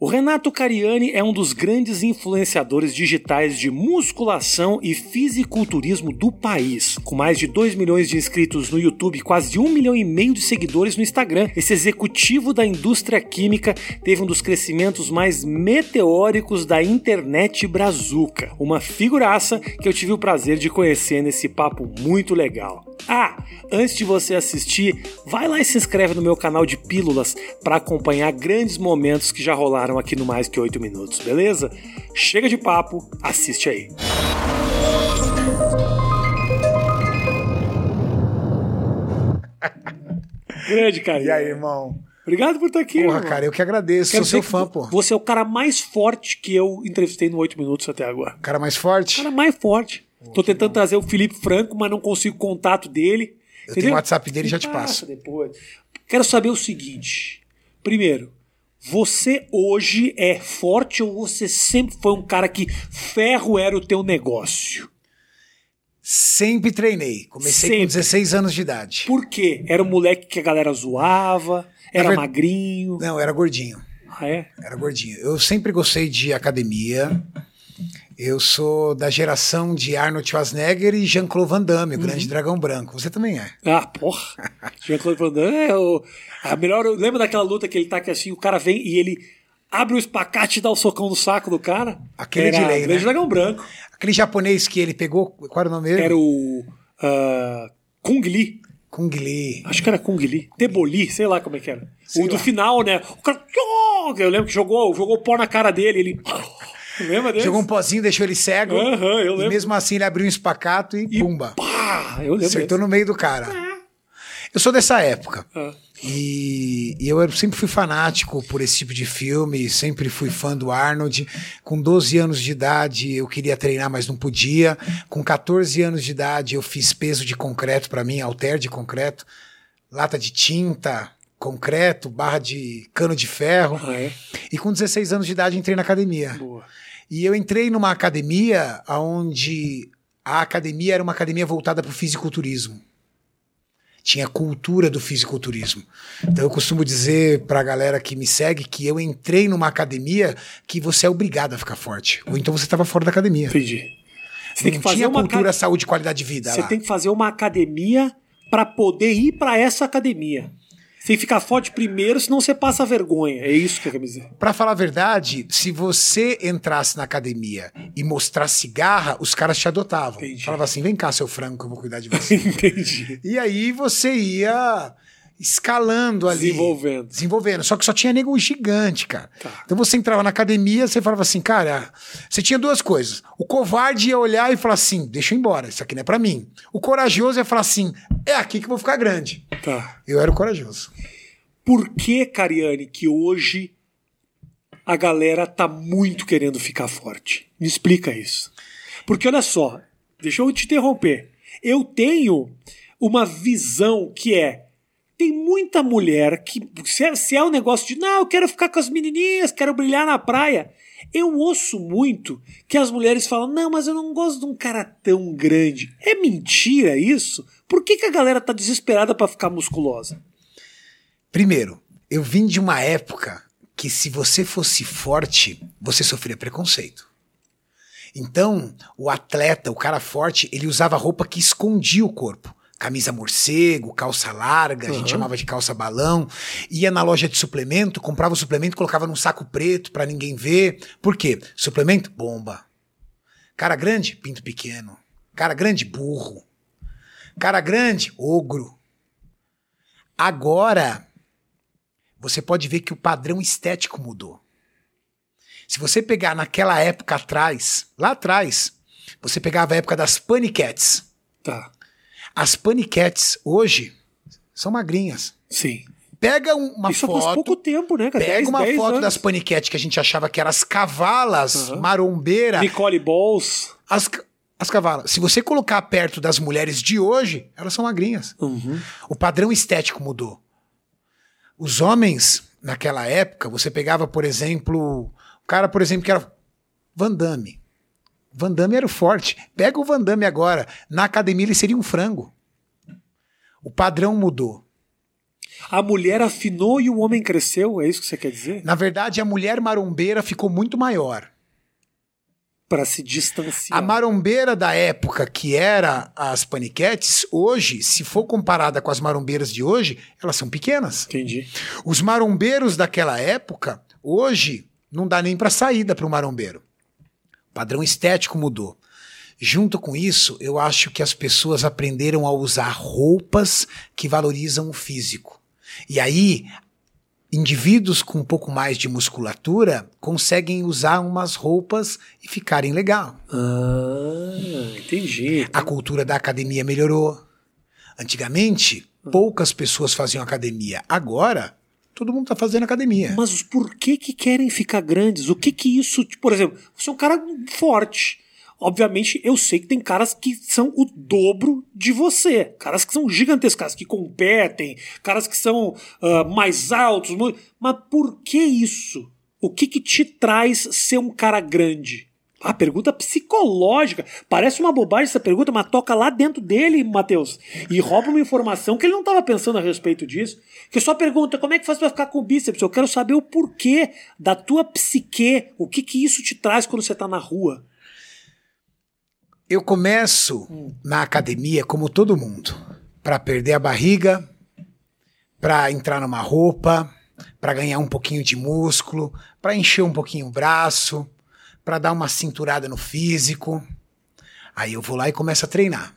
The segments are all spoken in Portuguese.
O Renato Cariani é um dos grandes influenciadores digitais de musculação e fisiculturismo do país. Com mais de 2 milhões de inscritos no YouTube e quase de 1 milhão e meio de seguidores no Instagram, esse executivo da indústria química teve um dos crescimentos mais meteóricos da internet brazuca. Uma figuraça que eu tive o prazer de conhecer nesse papo muito legal. Ah, antes de você assistir, vai lá e se inscreve no meu canal de pílulas para acompanhar grandes momentos que já rolaram aqui no Mais Que 8 Minutos, beleza? Chega de papo, assiste aí. Grande, cara. E aí, irmão? Obrigado por estar aqui, Porra, irmão. cara, eu que agradeço. Quero Sou seu fã, pô. Você é o cara mais forte que eu entrevistei no 8 Minutos até agora. Cara mais O forte? cara mais forte. Tô tentando trazer o Felipe Franco, mas não consigo contato dele. Eu tenho o WhatsApp dele e já te passo. depois. Quero saber o seguinte. Primeiro, você hoje é forte ou você sempre foi um cara que ferro era o teu negócio? Sempre treinei. Comecei Sempre. com 16 anos de idade. Por quê? Era um moleque que a galera zoava, era ver- magrinho. Não, era gordinho. Ah, é? Era gordinho. Eu sempre gostei de academia. Eu sou da geração de Arnold Schwarzenegger e Jean-Claude Van Damme, o grande dragão branco. Você também é. Ah, porra. Jean-Claude Van Damme é o. A melhor. Lembra daquela luta que ele tá que assim, o cara vem e ele abre o espacate e dá o socão no saco do cara? Aquele era de lei, Grande né? Dragão Branco. Aquele japonês que ele pegou, qual era o nome dele? Era o. ah, Kung Lee. Kung Lee. Acho que era Kung Lee. Teboli, sei lá como é que era. Sei o do lá. final, né? O cara. Eu lembro que jogou, jogou pó na cara dele. Ele. Lembra dele? Jogou um pozinho, deixou ele cego. Aham, eu E lembro. mesmo assim ele abriu um espacato e, E pumba. Pá! Eu lembro. Acertou desse. no meio do cara. Eu sou dessa época. Ah. E, e eu sempre fui fanático por esse tipo de filme, sempre fui fã do Arnold. Com 12 anos de idade eu queria treinar, mas não podia. Com 14 anos de idade eu fiz peso de concreto para mim, halter de concreto, lata de tinta, concreto, barra de cano de ferro. Ah, é? E com 16 anos de idade entrei na academia. Boa. E eu entrei numa academia onde a academia era uma academia voltada para o fisiculturismo. Tinha cultura do fisiculturismo. Então eu costumo dizer para a galera que me segue que eu entrei numa academia que você é obrigado a ficar forte. Ou então você estava fora da academia. Entendi. Você tem que fazer tinha uma cultura, saúde e qualidade de vida Você lá. tem que fazer uma academia pra poder ir pra essa academia. Você que ficar forte primeiro, senão você passa vergonha. É isso que eu quero dizer. Pra falar a verdade, se você entrasse na academia e mostrasse garra, os caras te adotavam. Entendi. Falava assim: vem cá, seu frango, que eu vou cuidar de você. Entendi. E aí você ia escalando ali. Desenvolvendo. Desenvolvendo. Só que só tinha nego gigante, cara. Tá. Então você entrava na academia, você falava assim, cara, você tinha duas coisas. O covarde ia olhar e falar assim, deixa eu ir embora, isso aqui não é pra mim. O corajoso ia falar assim, é aqui que eu vou ficar grande. Tá. Eu era o corajoso. Por que, Cariane, que hoje a galera tá muito querendo ficar forte? Me explica isso. Porque olha só, deixa eu te interromper. Eu tenho uma visão que é tem muita mulher que se é, se é um negócio de não, eu quero ficar com as menininhas, quero brilhar na praia. Eu ouço muito que as mulheres falam: "Não, mas eu não gosto de um cara tão grande". É mentira isso? Por que, que a galera tá desesperada pra ficar musculosa? Primeiro, eu vim de uma época que se você fosse forte, você sofria preconceito. Então, o atleta, o cara forte, ele usava roupa que escondia o corpo. Camisa morcego, calça larga, a gente chamava de calça balão. Ia na loja de suplemento, comprava o suplemento, colocava num saco preto pra ninguém ver. Por quê? Suplemento? Bomba. Cara grande? Pinto pequeno. Cara grande? Burro. Cara grande? Ogro. Agora, você pode ver que o padrão estético mudou. Se você pegar naquela época atrás, lá atrás, você pegava a época das paniquetes. Tá. As paniquetes hoje são magrinhas. Sim. Pega um- uma Isso faz foto, pouco tempo, né, cara? pega 10, uma 10 foto anos. das paniquetes que a gente achava que eram as cavalas Aham. marombeira, Nicole Balls. as, as cavalas. Se você colocar perto das mulheres de hoje, elas são magrinhas. Uhum. O padrão estético mudou. Os homens, naquela época, você pegava, por exemplo, o cara, por exemplo, que era Van Damme. Van Damme era o forte. Pega o Van Damme agora. Na academia ele seria um frango. O padrão mudou. A mulher afinou e o homem cresceu, é isso que você quer dizer? Na verdade, a mulher marombeira ficou muito maior. Para se distanciar. A marombeira da época, que era as paniquetes, hoje, se for comparada com as marombeiras de hoje, elas são pequenas. Entendi. Os marombeiros daquela época, hoje, não dá nem para saída para o marombeiro. Padrão estético mudou. Junto com isso, eu acho que as pessoas aprenderam a usar roupas que valorizam o físico. E aí, indivíduos com um pouco mais de musculatura conseguem usar umas roupas e ficarem legal. Ah, entendi. A cultura da academia melhorou. Antigamente, poucas pessoas faziam academia. Agora, todo mundo está fazendo academia. Mas por que que querem ficar grandes? O que que isso, tipo, por exemplo, você é um cara forte. Obviamente, eu sei que tem caras que são o dobro de você. Caras que são gigantescos, caras que competem, caras que são uh, mais altos. Mas por que isso? O que, que te traz ser um cara grande? A pergunta psicológica. Parece uma bobagem essa pergunta, mas toca lá dentro dele, Matheus. E rouba uma informação que ele não estava pensando a respeito disso. Que só pergunta como é que faz para ficar com bíceps. Eu quero saber o porquê da tua psique. O que, que isso te traz quando você está na rua. Eu começo na academia como todo mundo, para perder a barriga, para entrar numa roupa, para ganhar um pouquinho de músculo, para encher um pouquinho o braço, para dar uma cinturada no físico. Aí eu vou lá e começo a treinar.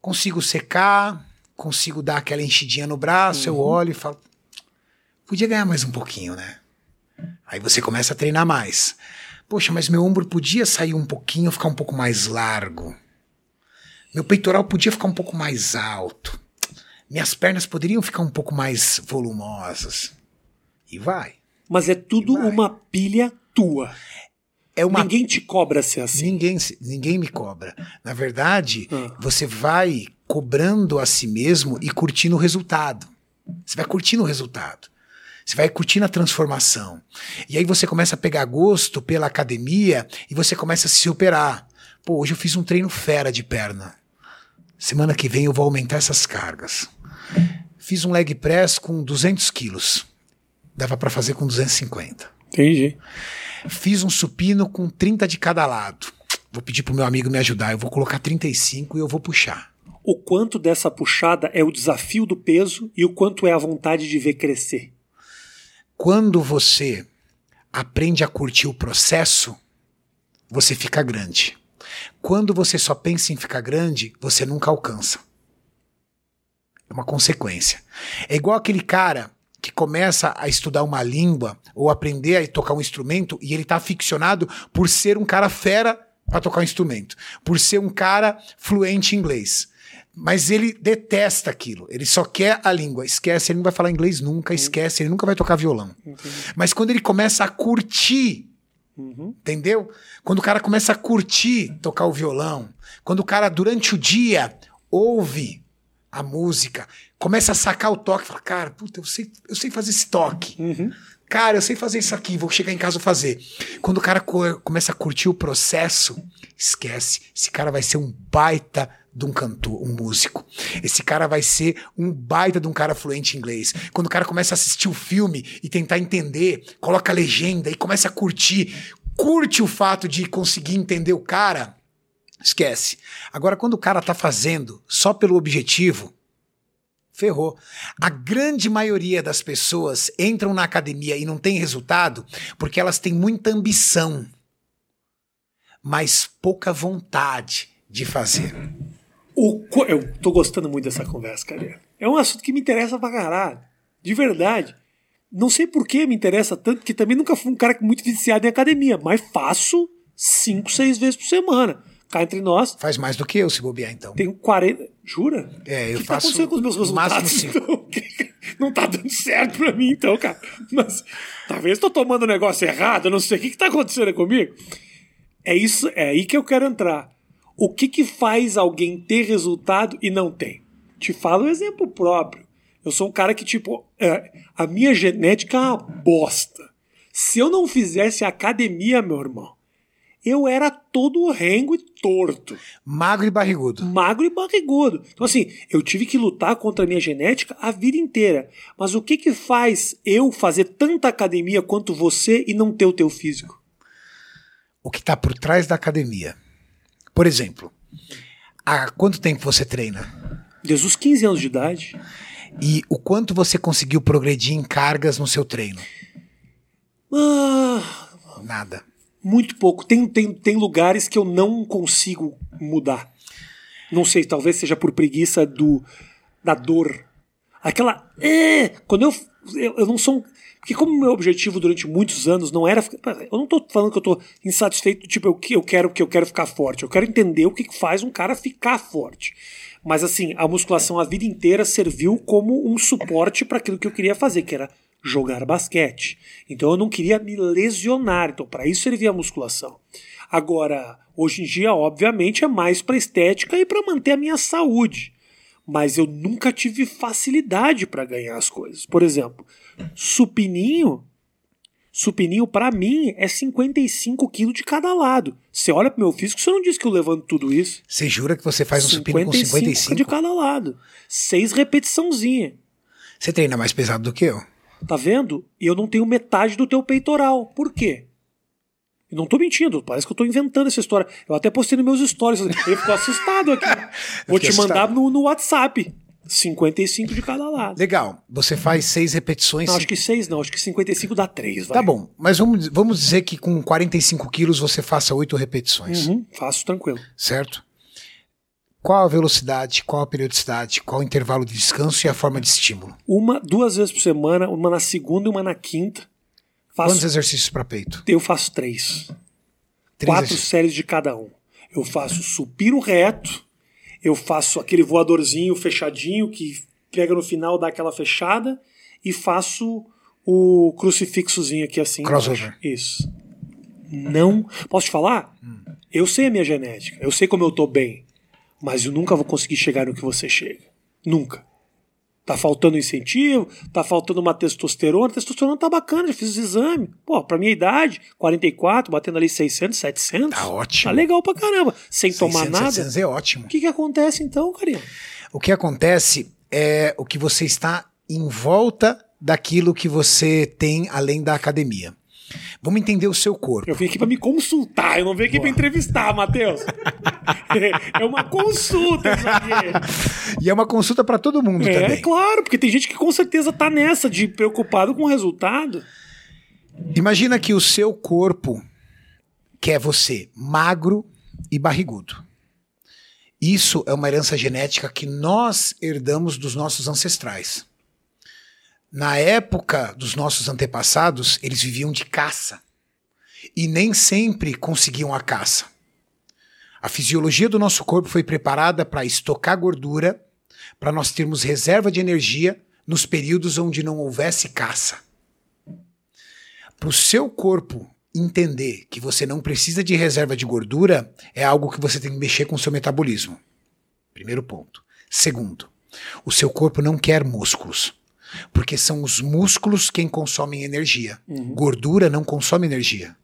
Consigo secar, consigo dar aquela enchidinha no braço, uhum. eu olho e falo, podia ganhar mais um pouquinho, né? Aí você começa a treinar mais. Poxa, mas meu ombro podia sair um pouquinho, ficar um pouco mais largo. Meu peitoral podia ficar um pouco mais alto. Minhas pernas poderiam ficar um pouco mais volumosas. E vai. Mas é tudo uma pilha tua. É uma... Ninguém te cobra ser assim. Ninguém, ninguém me cobra. Na verdade, ah. você vai cobrando a si mesmo e curtindo o resultado. Você vai curtindo o resultado. Você vai curtindo a transformação. E aí você começa a pegar gosto pela academia e você começa a se superar. Pô, hoje eu fiz um treino fera de perna. Semana que vem eu vou aumentar essas cargas. Fiz um leg press com 200 quilos. Dava para fazer com 250. Entendi. Fiz um supino com 30 de cada lado. Vou pedir pro meu amigo me ajudar. Eu vou colocar 35 e eu vou puxar. O quanto dessa puxada é o desafio do peso e o quanto é a vontade de ver crescer? Quando você aprende a curtir o processo, você fica grande. Quando você só pensa em ficar grande, você nunca alcança. É uma consequência. É igual aquele cara que começa a estudar uma língua ou aprender a tocar um instrumento e ele está aficionado por ser um cara fera para tocar um instrumento, por ser um cara fluente em inglês. Mas ele detesta aquilo. Ele só quer a língua. Esquece, ele não vai falar inglês nunca, uhum. esquece, ele nunca vai tocar violão. Entendi. Mas quando ele começa a curtir, uhum. entendeu? Quando o cara começa a curtir tocar o violão, quando o cara, durante o dia, ouve a música, começa a sacar o toque, fala, cara, puta, eu sei, eu sei fazer esse toque. Uhum. Cara, eu sei fazer isso aqui, vou chegar em casa e fazer. Quando o cara co começa a curtir o processo, esquece. Esse cara vai ser um baita de um cantor, um músico. Esse cara vai ser um baita de um cara fluente em inglês. Quando o cara começa a assistir o filme e tentar entender, coloca a legenda e começa a curtir, curte o fato de conseguir entender o cara, esquece. Agora, quando o cara tá fazendo só pelo objetivo, ferrou. A grande maioria das pessoas entram na academia e não tem resultado porque elas têm muita ambição, mas pouca vontade de fazer. O, eu tô gostando muito dessa conversa, cara. É um assunto que me interessa pra caralho. De verdade. Não sei por que me interessa tanto, que também nunca fui um cara muito viciado em academia, mas faço cinco, seis vezes por semana. Cá entre nós. Faz mais do que eu, se bobear, então. Tenho 40. Jura? É, eu que faço. O que tá acontecendo com os meus resultados? Então? Não tá dando certo pra mim, então, cara. Mas talvez tô tomando um negócio errado, eu não sei o que, que tá acontecendo comigo. É isso, é aí que eu quero entrar. O que, que faz alguém ter resultado e não tem? Te falo um exemplo próprio. Eu sou um cara que, tipo, é, a minha genética é uma bosta. Se eu não fizesse academia, meu irmão, eu era todo rengo e torto. Magro e barrigudo. Magro e barrigudo. Então, assim, eu tive que lutar contra a minha genética a vida inteira. Mas o que que faz eu fazer tanta academia quanto você e não ter o teu físico? O que está por trás da academia. Por exemplo, há quanto tempo você treina? Desde os 15 anos de idade. E o quanto você conseguiu progredir em cargas no seu treino? Ah, Nada. Muito pouco. Tem, tem, tem lugares que eu não consigo mudar. Não sei, talvez seja por preguiça do da dor. Aquela. É, quando eu, eu. Eu não sou. Porque, como meu objetivo durante muitos anos não era. Eu não tô falando que eu tô insatisfeito, tipo, eu, eu quero que eu quero ficar forte. Eu quero entender o que faz um cara ficar forte. Mas, assim, a musculação a vida inteira serviu como um suporte para aquilo que eu queria fazer, que era jogar basquete. Então eu não queria me lesionar. Então, para isso servia a musculação. Agora, hoje em dia, obviamente, é mais para estética e para manter a minha saúde. Mas eu nunca tive facilidade para ganhar as coisas. Por exemplo, supininho. Supininho, para mim, é 55 quilos de cada lado. Você olha pro meu físico, você não diz que eu levanto tudo isso. Você jura que você faz um supino com 55? de cada lado. Seis repetiçãozinha. Você treina mais pesado do que eu. Tá vendo? E eu não tenho metade do teu peitoral. Por quê? Eu não tô mentindo, parece que eu tô inventando essa história. Eu até postei nos meus stories. Ele ficou assustado aqui. Vou te mandar no, no WhatsApp. 55 de cada lado. Legal. Você faz seis repetições. Não, acho que 6 não, acho que 55 dá 3. Tá bom, mas vamos, vamos dizer que com 45 quilos você faça oito repetições, Uhum, faço tranquilo. certo? Qual a velocidade, qual a periodicidade, qual o intervalo de descanso e a forma de estímulo? Uma, duas vezes por semana, uma na segunda e uma na quinta. Faço, Quantos exercícios para peito? Eu faço três. Três quatro exercícios. séries de cada um. Eu faço supino reto, eu faço aquele voadorzinho fechadinho que pega no final, dá aquela fechada, e faço o crucifixozinho aqui assim. Crossover. Isso. Não. Posso te falar? Eu sei a minha genética, eu sei como eu tô bem, mas eu nunca vou conseguir chegar no que você chega. Nunca. Tá faltando incentivo, tá faltando uma testosterona. A testosterona tá bacana, já fiz os exames. Pô, pra minha idade, 44, batendo ali 600, 700. Tá ótimo. Tá legal pra caramba. Sem tomar 600, nada. 700 é ótimo. O que que acontece então, carinha? O que acontece é o que você está em volta daquilo que você tem além da academia. Vamos entender o seu corpo. Eu vim aqui pra me consultar, eu não vim aqui pra entrevistar, Matheus. é uma consulta isso aqui. E é uma consulta para todo mundo É, também. claro, porque tem gente que com certeza tá nessa, de preocupado com o resultado. Imagina que o seu corpo quer você magro e barrigudo. Isso é uma herança genética que nós herdamos dos nossos ancestrais. Na época dos nossos antepassados, eles viviam de caça e nem sempre conseguiam a caça. A fisiologia do nosso corpo foi preparada para estocar gordura, para nós termos reserva de energia nos períodos onde não houvesse caça. Para o seu corpo entender que você não precisa de reserva de gordura, é algo que você tem que mexer com o seu metabolismo. Primeiro ponto. Segundo, o seu corpo não quer músculos. Porque são os músculos quem consomem energia. Gordura não consome energia.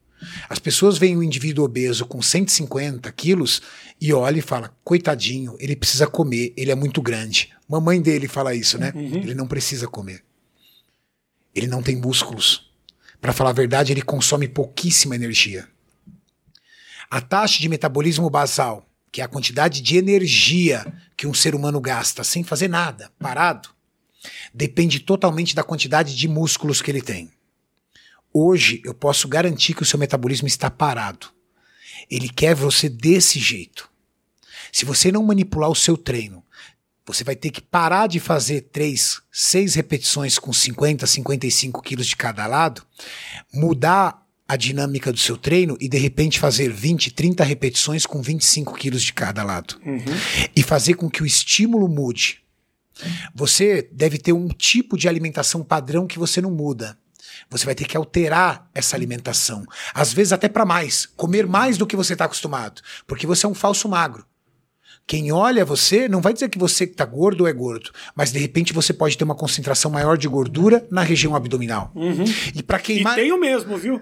As pessoas veem um indivíduo obeso com 150 quilos e olha e fala: coitadinho, ele precisa comer, ele é muito grande. Mamãe dele fala isso, né? Ele não precisa comer. Ele não tem músculos. Para falar a verdade, ele consome pouquíssima energia. A taxa de metabolismo basal, que é a quantidade de energia que um ser humano gasta sem fazer nada, parado, depende totalmente da quantidade de músculos que ele tem. Hoje eu posso garantir que o seu metabolismo está parado. Ele quer você desse jeito. Se você não manipular o seu treino, você vai ter que parar de fazer 3, 6 repetições com 50, 55 quilos de cada lado, mudar a dinâmica do seu treino e de repente fazer 20, 30 repetições com 25 quilos de cada lado. E fazer com que o estímulo mude. Você deve ter um tipo de alimentação padrão que você não muda. Você vai ter que alterar essa alimentação. Às vezes até para mais. Comer mais do que você está acostumado. Porque você é um falso magro. Quem olha você não vai dizer que você está gordo ou é gordo, mas de repente você pode ter uma concentração maior de gordura na região abdominal. E para E queimar. tenho mesmo, viu?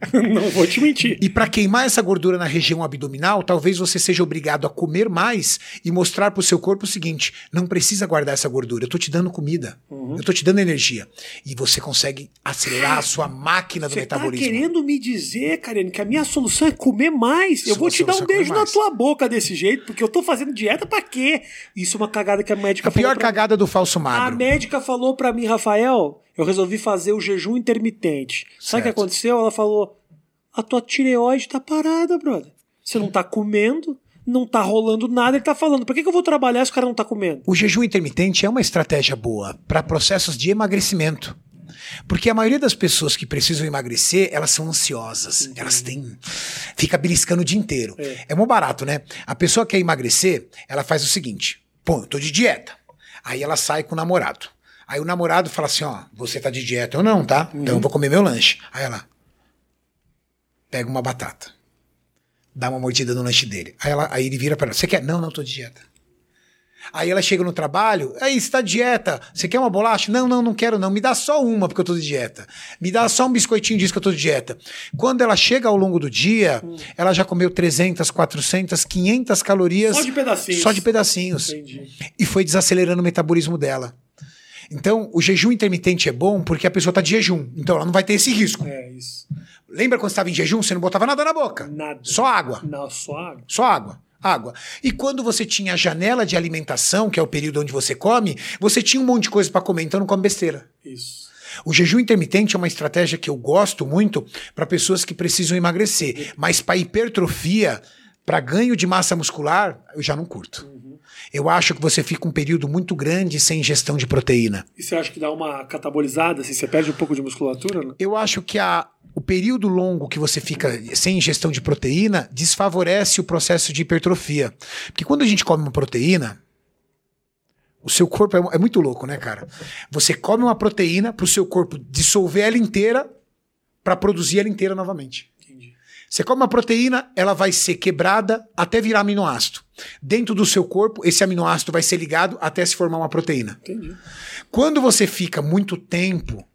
Não vou te mentir. E para queimar essa gordura na região abdominal, talvez você seja obrigado a comer mais e mostrar pro seu corpo o seguinte: não precisa guardar essa gordura, eu tô te dando comida, Uhum. eu tô te dando energia. E você consegue acelerar a sua máquina do Você tá metabolismo. querendo me dizer, Karen, que a minha solução é comer mais? Eu vou te dar um é beijo na tua boca desse jeito, porque eu tô fazendo dieta pra quê? Isso é uma cagada que a médica A pior falou pra cagada do falso A magro. médica falou pra mim, Rafael, eu resolvi fazer o jejum intermitente. Sabe o que Certo. aconteceu? Ela falou: a tua tireoide tá parada, brother. Você não tá comendo, não tá rolando nada. Ele tá falando: pra que, que eu vou trabalhar se o cara não tá comendo? O jejum intermitente é uma estratégia boa para processos de emagrecimento. Porque a maioria das pessoas que precisam emagrecer, elas são ansiosas. Elas têm. Fica beliscando o dia inteiro. É. É, mó barato, né? A pessoa quer emagrecer, ela faz o seguinte: pô, eu tô de dieta. Aí ela sai com o namorado. Aí o namorado fala assim: ó, você tá de dieta ou não, tá? Então eu vou comer meu lanche. Aí ela pega uma batata. Dá uma mordida no lanche dele. Aí, ela, aí ele vira pra ela: Você quer? Não, não, tô de dieta. Aí ela chega no trabalho, aí você tá de dieta, você quer uma bolacha? Não, não, não quero não, me dá só uma porque eu tô de dieta. Me dá só um biscoitinho disso que eu tô de dieta. Quando ela chega ao longo do dia, ela já comeu 300, 400, 500 calorias. Só de pedacinhos. Só de pedacinhos. Entendi. E foi desacelerando o metabolismo dela. Então, o jejum intermitente é bom porque a pessoa tá de jejum. Então, ela não vai ter esse risco. É isso. Lembra quando você estava em jejum, você não botava nada na boca? Nada. Só água. Não, só água. Só água. Água. E quando você tinha a janela de alimentação, que é o período onde você come, você tinha um monte de coisa para comer, então não come besteira. Isso. O jejum intermitente é uma estratégia que eu gosto muito para pessoas que precisam emagrecer, mas para hipertrofia, para ganho de massa muscular, eu já não curto. Eu acho que você fica um período muito grande sem ingestão de proteína. E você acha que dá uma catabolizada, assim, você perde um pouco de musculatura? Né? Eu acho que a, o período longo que você fica sem ingestão de proteína desfavorece o processo de hipertrofia. Porque quando a gente come uma proteína, o seu corpo é, é muito louco, né, cara? Você come uma proteína para o seu corpo dissolver ela inteira para produzir ela inteira novamente. Você come uma proteína, ela vai ser quebrada até virar aminoácido. Dentro do seu corpo, esse aminoácido vai ser ligado até se formar uma proteína. Entendi. Quando você fica muito tempo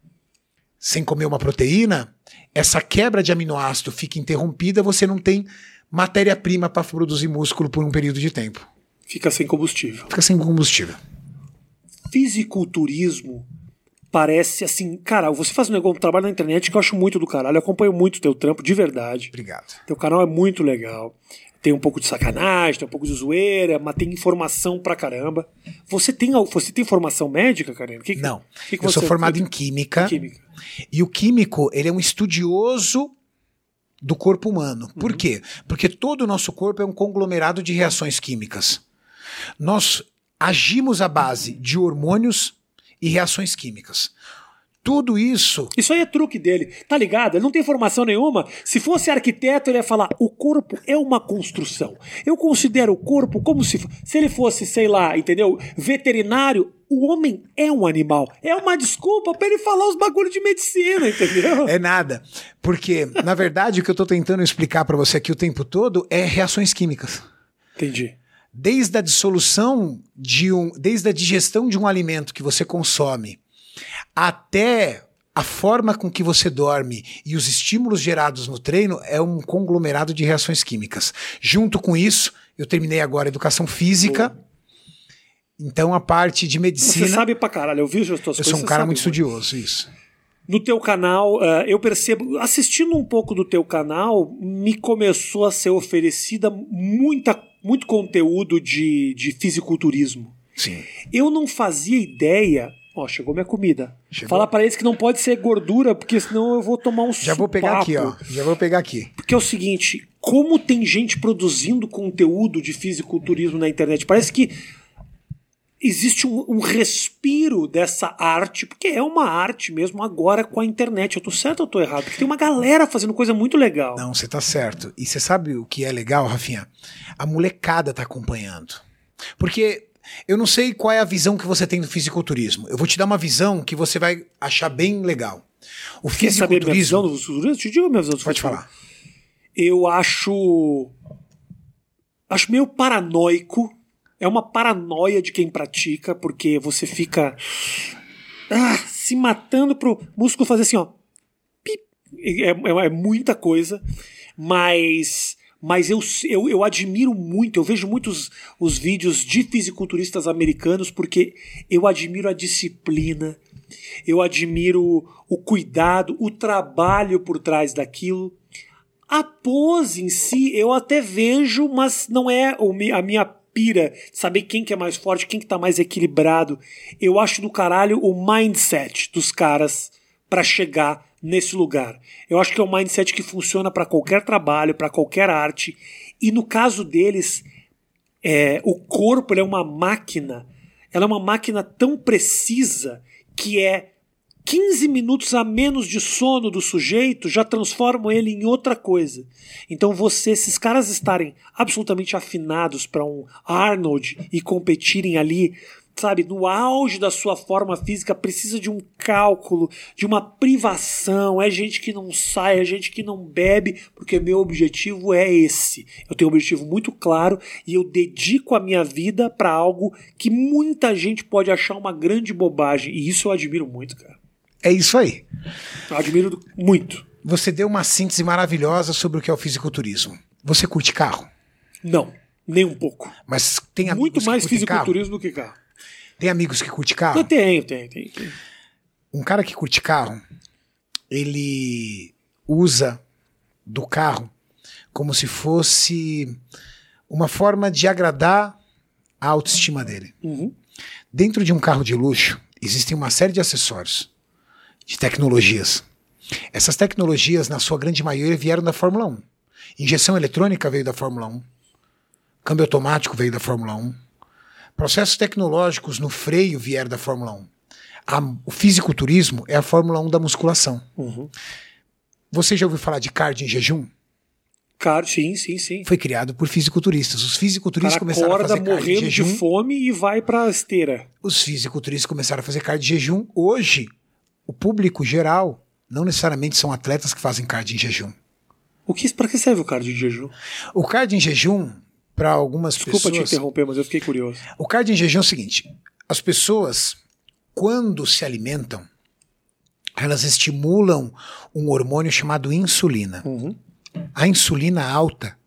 sem comer uma proteína, essa quebra de aminoácido fica interrompida, você não tem matéria-prima para produzir músculo por um período de tempo. Fica sem combustível. Fica sem combustível. Fisiculturismo parece assim, cara, você faz um negócio, um trabalho na internet que eu acho muito do caralho. Eu acompanho muito o teu trampo, de verdade. Obrigado. Teu canal é muito legal. Tem um pouco de sacanagem, tem um pouco de zoeira, mas tem informação pra caramba. Você tem, você tem formação médica, Karina? Que Não. que que eu sou formado em química, química. e o químico, ele é um estudioso do corpo humano. Por quê? Porque todo o nosso corpo é um conglomerado de reações químicas. Nós agimos à base de hormônios e reações químicas. Tudo isso Isso aí é truque dele, tá ligado? Ele não tem formação nenhuma. Se fosse arquiteto, ele ia falar: o corpo é uma construção. Eu considero o corpo como se. Se ele fosse, sei lá, entendeu? Veterinário, o homem é um animal. É uma desculpa pra ele falar os bagulhos de medicina, entendeu? É nada. Porque, na verdade, o que eu tô tentando explicar para você aqui o tempo todo é reações químicas. Entendi. Desde a dissolução de um. Desde a digestão de um alimento que você consome até a forma com que você dorme e os estímulos gerados no treino é um conglomerado de reações químicas. Junto com isso, eu terminei agora educação física. Então a parte de medicina. Você sabe pra caralho, eu vi as tuas eu coisas. sou um cara sabe muito estudioso, isso. No teu canal, eh, eu percebo, assistindo um pouco do teu canal, me começou a ser oferecida muita, muito conteúdo de, de fisiculturismo. Sim. Eu não fazia ideia. Ó, chegou minha comida. Chegou? Fala pra eles que não pode ser gordura, porque senão eu vou tomar um Já vou pegar aqui, ó. supapo. Já vou pegar aqui. Porque é o seguinte, como tem gente produzindo conteúdo de fisiculturismo na internet? Parece que existe um, um respiro dessa arte, porque é uma arte mesmo agora com a internet. Eu tô certo ou tô errado? Porque tem uma galera fazendo coisa muito legal. Não, você tá certo. E você sabe o que é legal, Rafinha? A molecada tá acompanhando. Porque eu não sei qual é a visão que você tem do fisiculturismo. Eu vou te dar uma visão que você vai achar bem legal. O Quer saber minha visão fisiculturismo. do fisiculturismo? Te digo a minha visão do Pode fisiculturismo. falar. eu acho. Acho meio paranoico. É uma paranoia de quem pratica, porque você fica ah, se matando pro músculo fazer assim, ó. é, é, é muita coisa, mas mas eu, eu, eu admiro muito, eu vejo muitos os vídeos de fisiculturistas americanos porque eu admiro a disciplina, eu admiro o cuidado, o trabalho por trás daquilo. A pose em si eu até vejo, mas não é a minha pira saber quem que é mais forte, quem que tá mais equilibrado. Eu acho do caralho o mindset dos caras para chegar nesse lugar. Eu acho que é um mindset que funciona para qualquer trabalho, para qualquer arte. E no caso deles, é, o corpo é uma máquina. Ela é uma máquina tão precisa que é 15 minutos a menos de sono do sujeito já transformam ele em outra coisa. Então você, esses caras estarem absolutamente afinados para um Arnold e competirem ali sabe, no auge da sua forma física, precisa de um cálculo, de uma privação. É gente que não sai, é gente que não bebe, porque meu objetivo é esse. Eu tenho um objetivo muito claro e eu dedico a minha vida para algo que muita gente pode achar uma grande bobagem. E isso eu admiro muito, cara. É isso aí. Admiro muito. Você deu uma síntese maravilhosa sobre o que é o fisiculturismo. Você curte carro? Não, nem um pouco. Mas tem amigos Muito mais que fisiculturismo carro? do que carro. Tem amigos que curtem carro? Eu tenho, tenho, tenho. tenho. Um cara que curte carro, ele usa do carro como se fosse uma forma de agradar a autoestima dele. Uhum. Dentro de um carro de luxo, existem uma série de acessórios, de tecnologias. Essas tecnologias, na sua grande maioria, vieram da Fórmula 1. Injeção eletrônica veio da Fórmula 1. Câmbio automático veio da Fórmula 1. Processos tecnológicos no freio vieram da Fórmula 1. A- o fisiculturismo é a Fórmula 1 da musculação. Uhum. Você já ouviu falar de cardio em jejum? Cara, sim, sim, sim. Foi criado por fisiculturistas. Os fisiculturistas cara começaram a acorda fazer cardio morrendo de jejum. fome e vai pra esteira. Os fisiculturistas começaram a fazer cardio em jejum. Hoje, o público geral não necessariamente são atletas que fazem cardio em jejum. O que, pra que serve o cardio de jejum? O cardio em jejum, para algumas Desculpa te pessoas. interromper, mas eu fiquei curioso. O cardio em jejum é o seguinte: as pessoas, quando se alimentam, elas estimulam um hormônio chamado insulina. Uhum. A insulina alta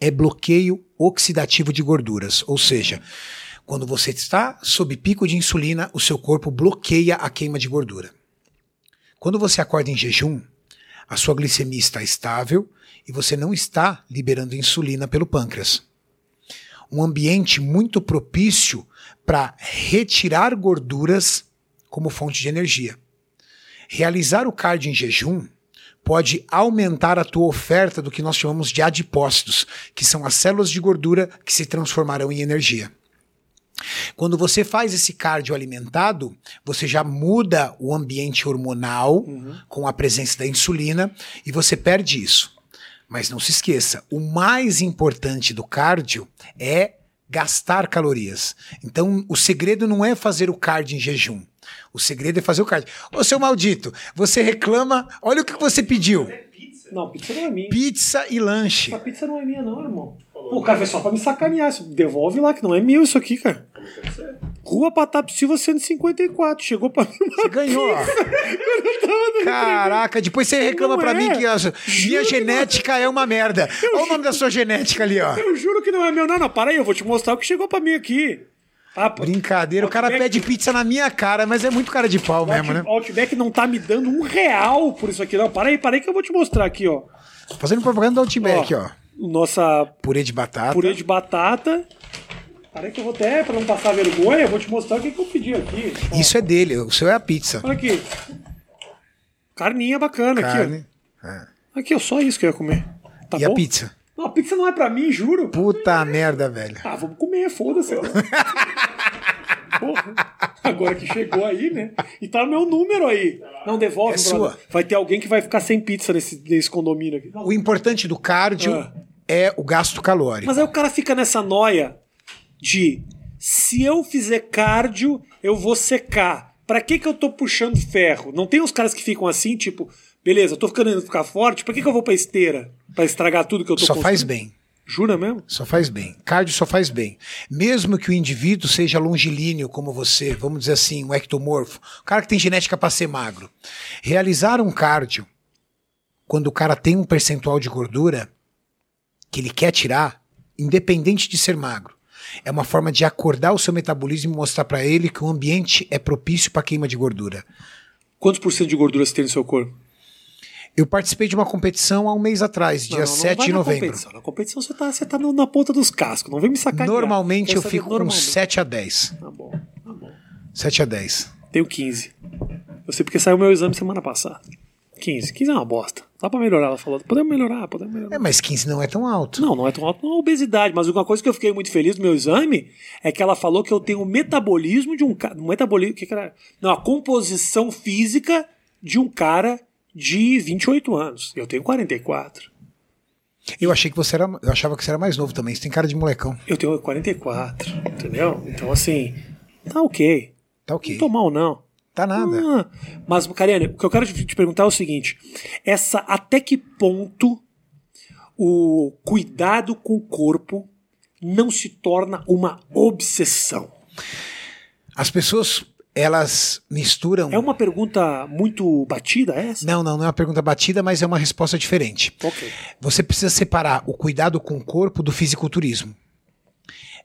é bloqueio oxidativo de gorduras, ou seja, quando você está sob pico de insulina, o seu corpo bloqueia a queima de gordura. Quando você acorda em jejum, a sua glicemia está estável e você não está liberando insulina pelo pâncreas. Um ambiente muito propício para retirar gorduras como fonte de energia. Realizar o cardio em jejum pode aumentar a tua oferta do que nós chamamos de adipócitos, que são as células de gordura que se transformarão em energia. Quando você faz esse cardio alimentado, você já muda o ambiente hormonal com a presença da insulina e você perde isso. Mas não se esqueça, o mais importante do cardio é gastar calorias. Então, o segredo não é fazer o cardio em jejum. O segredo é fazer o cardio. Ô, seu maldito, você reclama, olha o que você pediu. Não, pizza não é minha. Pizza e lanche. Essa pizza não é minha, não, irmão. Pô, o cara foi só pra me sacanear. Devolve lá, que não é meu isso aqui, cara. Rua Patap Silva 154. Chegou pra mim Você ganhou, ó. Caraca, depois você reclama Não pra é. mim que a minha genética é uma merda. Olha o nome da sua genética ali, ó. Eu juro que não é meu. Não, não, para aí, eu vou te mostrar o que chegou pra mim aqui. Ah, Brincadeira, o cara Outback- pede pizza na minha cara, mas é muito cara de pau o mesmo, né? Out- Outback não tá me dando um real por isso aqui, não. Para aí, para aí que eu vou te mostrar aqui, ó. Fazendo propaganda do Outback, ó. Nossa Purê de batata. purê de batata. Para aí que eu vou até, pra não passar vergonha, eu vou te mostrar o que, que eu pedi aqui. Ó, Isso é dele, o seu é a pizza. Olha aqui. Carninha bacana Carne. aqui, ó. Aqui, ó, só isso que eu ia comer. Tá e bom? a pizza? Não, a pizza não é pra mim, juro. Puta merda, velho. Ah, vamos comer, foda-se. Porra, agora que chegou aí, né? E tá no meu número aí. Não, devolve, É sua. Vai ter alguém que vai ficar sem pizza nesse, nesse condomínio aqui. O importante do cardio Ah. é o gasto calórico. Mas aí o cara fica nessa noia de se eu fizer cardio, eu vou secar. Pra que que eu tô puxando ferro? Não tem os caras que ficam assim, tipo, beleza, eu tô ficando ficar forte, pra que que eu vou pra esteira? Pra estragar tudo que eu tô Só faz bem. Jura mesmo? Só faz bem. Cardio só faz bem. Mesmo que o indivíduo seja longilíneo como você, vamos dizer assim, um ectomorfo, o cara que tem genética para ser magro, realizar um cardio quando o cara tem um percentual de gordura que ele quer tirar, independente de ser magro. É uma forma de acordar o seu metabolismo e mostrar para ele que o ambiente é propício para queima de gordura. Quantos por cento de gordura você tem no seu corpo? Eu participei de uma competição há um mês atrás, dia Não, não, não 7 vai de na novembro. Competição. Na competição você tá, você tá na ponta dos cascos. Não vem me sacar. Normalmente eu fico com normalmente. 7 a 10. Tá bom, tá bom. 7 a 10. Tenho 15. Eu sei porque saiu meu exame semana passada. 15. 15 é uma bosta. Dá pra melhorar, ela falou. Podemos melhorar, podemos melhorar. É, mas 15 não é tão alto. Não, não é tão alto, não é obesidade, mas uma coisa que eu fiquei muito feliz no meu exame é que ela falou que eu tenho o metabolismo de um cara. Metabolismo, que que era? Não, a composição física de um cara de 28 anos. Eu tenho 44. Eu achei que você era. Eu achava que você era mais novo também. Você tem cara de molecão. Eu tenho 44, entendeu? Então, assim, tá ok. Tá Não ok. tô mal, não. Tá nada. Ah, mas, Kariane, o que eu quero te te perguntar é o seguinte: essa até que ponto o cuidado com o corpo não se torna uma obsessão? As pessoas, elas misturam. É uma pergunta muito batida essa? Não, não, não é uma pergunta batida, mas é uma resposta diferente. Ok. Você precisa separar o cuidado com o corpo do fisiculturismo.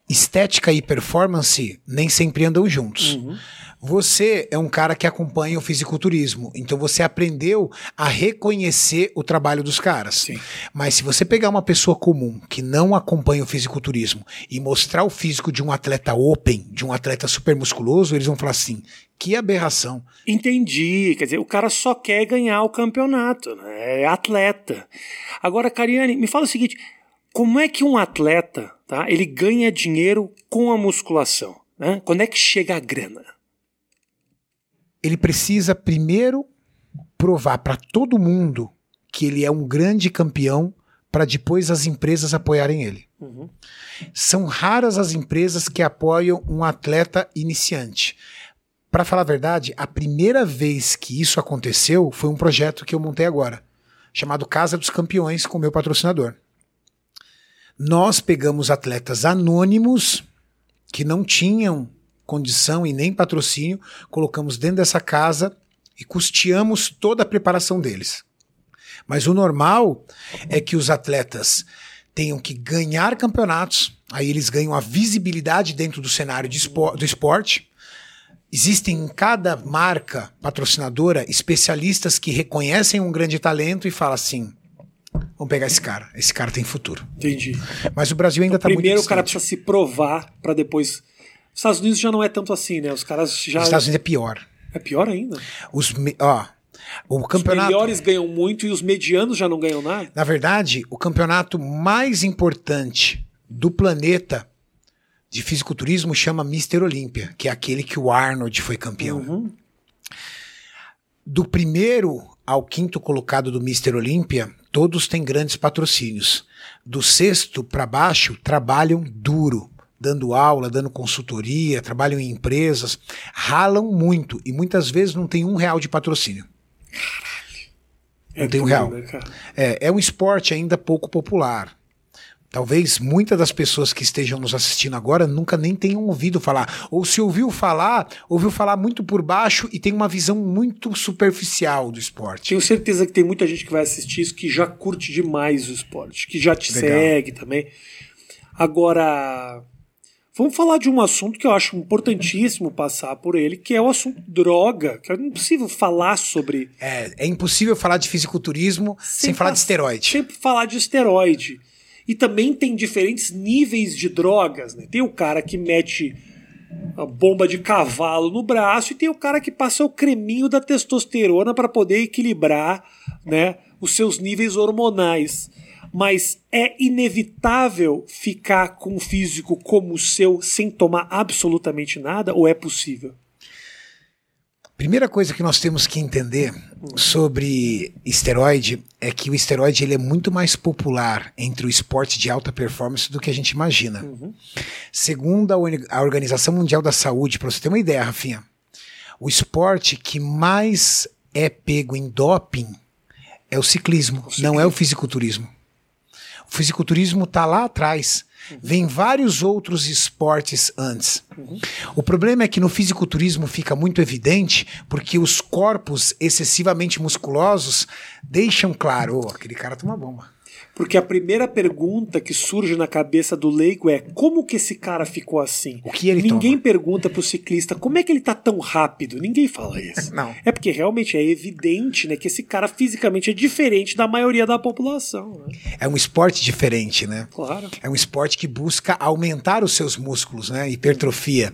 Estética e performance nem sempre andam juntos. Você é um cara que acompanha o fisiculturismo, então você aprendeu a reconhecer o trabalho dos caras. Sim. Mas se você pegar uma pessoa comum que não acompanha o fisiculturismo e mostrar o físico de um atleta open, de um atleta super musculoso, eles vão falar assim: que aberração. Entendi. Quer dizer, o cara só quer ganhar o campeonato, né? É atleta. Agora, Cariane, me fala o seguinte: como é que um atleta, tá? Ele ganha dinheiro com a musculação? Né? Quando é que chega a grana? ele precisa primeiro provar para todo mundo que ele é um grande campeão para depois as empresas apoiarem ele. Uhum. São raras as empresas que apoiam um atleta iniciante. Para falar a verdade, a primeira vez que isso aconteceu foi um projeto que eu montei agora, chamado Casa dos Campeões, com meu patrocinador. Nós pegamos atletas anônimos que não tinham condição e nem patrocínio, colocamos dentro dessa casa e custeamos toda a preparação deles. Mas o normal é que os atletas tenham que ganhar campeonatos, aí eles ganham a visibilidade dentro do cenário de do esporte. Existem em cada marca patrocinadora especialistas que reconhecem um grande talento e falam assim: vamos pegar esse cara, esse cara tem futuro. Entendi. Mas o Brasil ainda está muito Primeiro o cara precisa se provar para depois. Os Estados Unidos já não é tanto assim, né? Os caras já. Os Estados Unidos é pior. É pior ainda. Os, ó, o Os campeonato. melhores ganham muito e os medianos já não ganham nada. Na verdade, o campeonato mais importante do planeta de fisiculturismo chama Mr. Olímpia, que é aquele que o Arnold foi campeão. Uhum. Do primeiro ao quinto colocado do Mr. Olímpia, todos têm grandes patrocínios. Do sexto para baixo, trabalham duro, dando aula, dando consultoria, trabalham em empresas, ralam muito e muitas vezes não tem um real de patrocínio. É Não tem um real. né? É, é um esporte ainda pouco popular. Talvez muitas das pessoas que estejam nos assistindo agora nunca nem tenham ouvido falar. Ou se ouviu falar, ouviu falar muito por baixo e tem uma visão muito superficial do esporte. Tenho certeza que tem muita gente que vai assistir isso que já curte demais o esporte, que já te Legal. segue também. Agora, vamos falar de um assunto que eu acho importantíssimo passar por ele, que é o assunto droga, que é impossível falar sobre É, é impossível falar de fisiculturismo sem, falar de esteroide. Sempre falar de esteroide. E também tem diferentes níveis de drogas, né? Tem o cara que mete a bomba de cavalo no braço e tem o cara que passa o creminho da testosterona para poder equilibrar, né, os seus níveis hormonais. Mas é inevitável ficar com um físico como o seu sem tomar absolutamente nada ou é possível? Primeira coisa que nós temos que entender sobre esteroide é que o esteroide ele é muito mais popular entre o esporte de alta performance do que a gente imagina. Segundo a, Organização Mundial da Saúde, para você ter uma ideia, Rafinha, o esporte que mais é pego em doping é o ciclismo, não é o fisiculturismo. O fisiculturismo está lá atrás. Vem vários outros esportes antes. O problema é que no fisiculturismo fica muito evidente porque os corpos excessivamente musculosos deixam claro, oh, aquele cara toma bomba. Porque a primeira pergunta que surge na cabeça do leigo é como que esse cara ficou assim? O que ele Ninguém toma? pergunta pro ciclista como é que ele tá tão rápido. Ninguém fala isso. Não. É porque realmente é evidente, né, que esse cara fisicamente é diferente da maioria da população, né? É um esporte diferente, né? Claro. É um esporte que busca aumentar os seus músculos, né? Hipertrofia.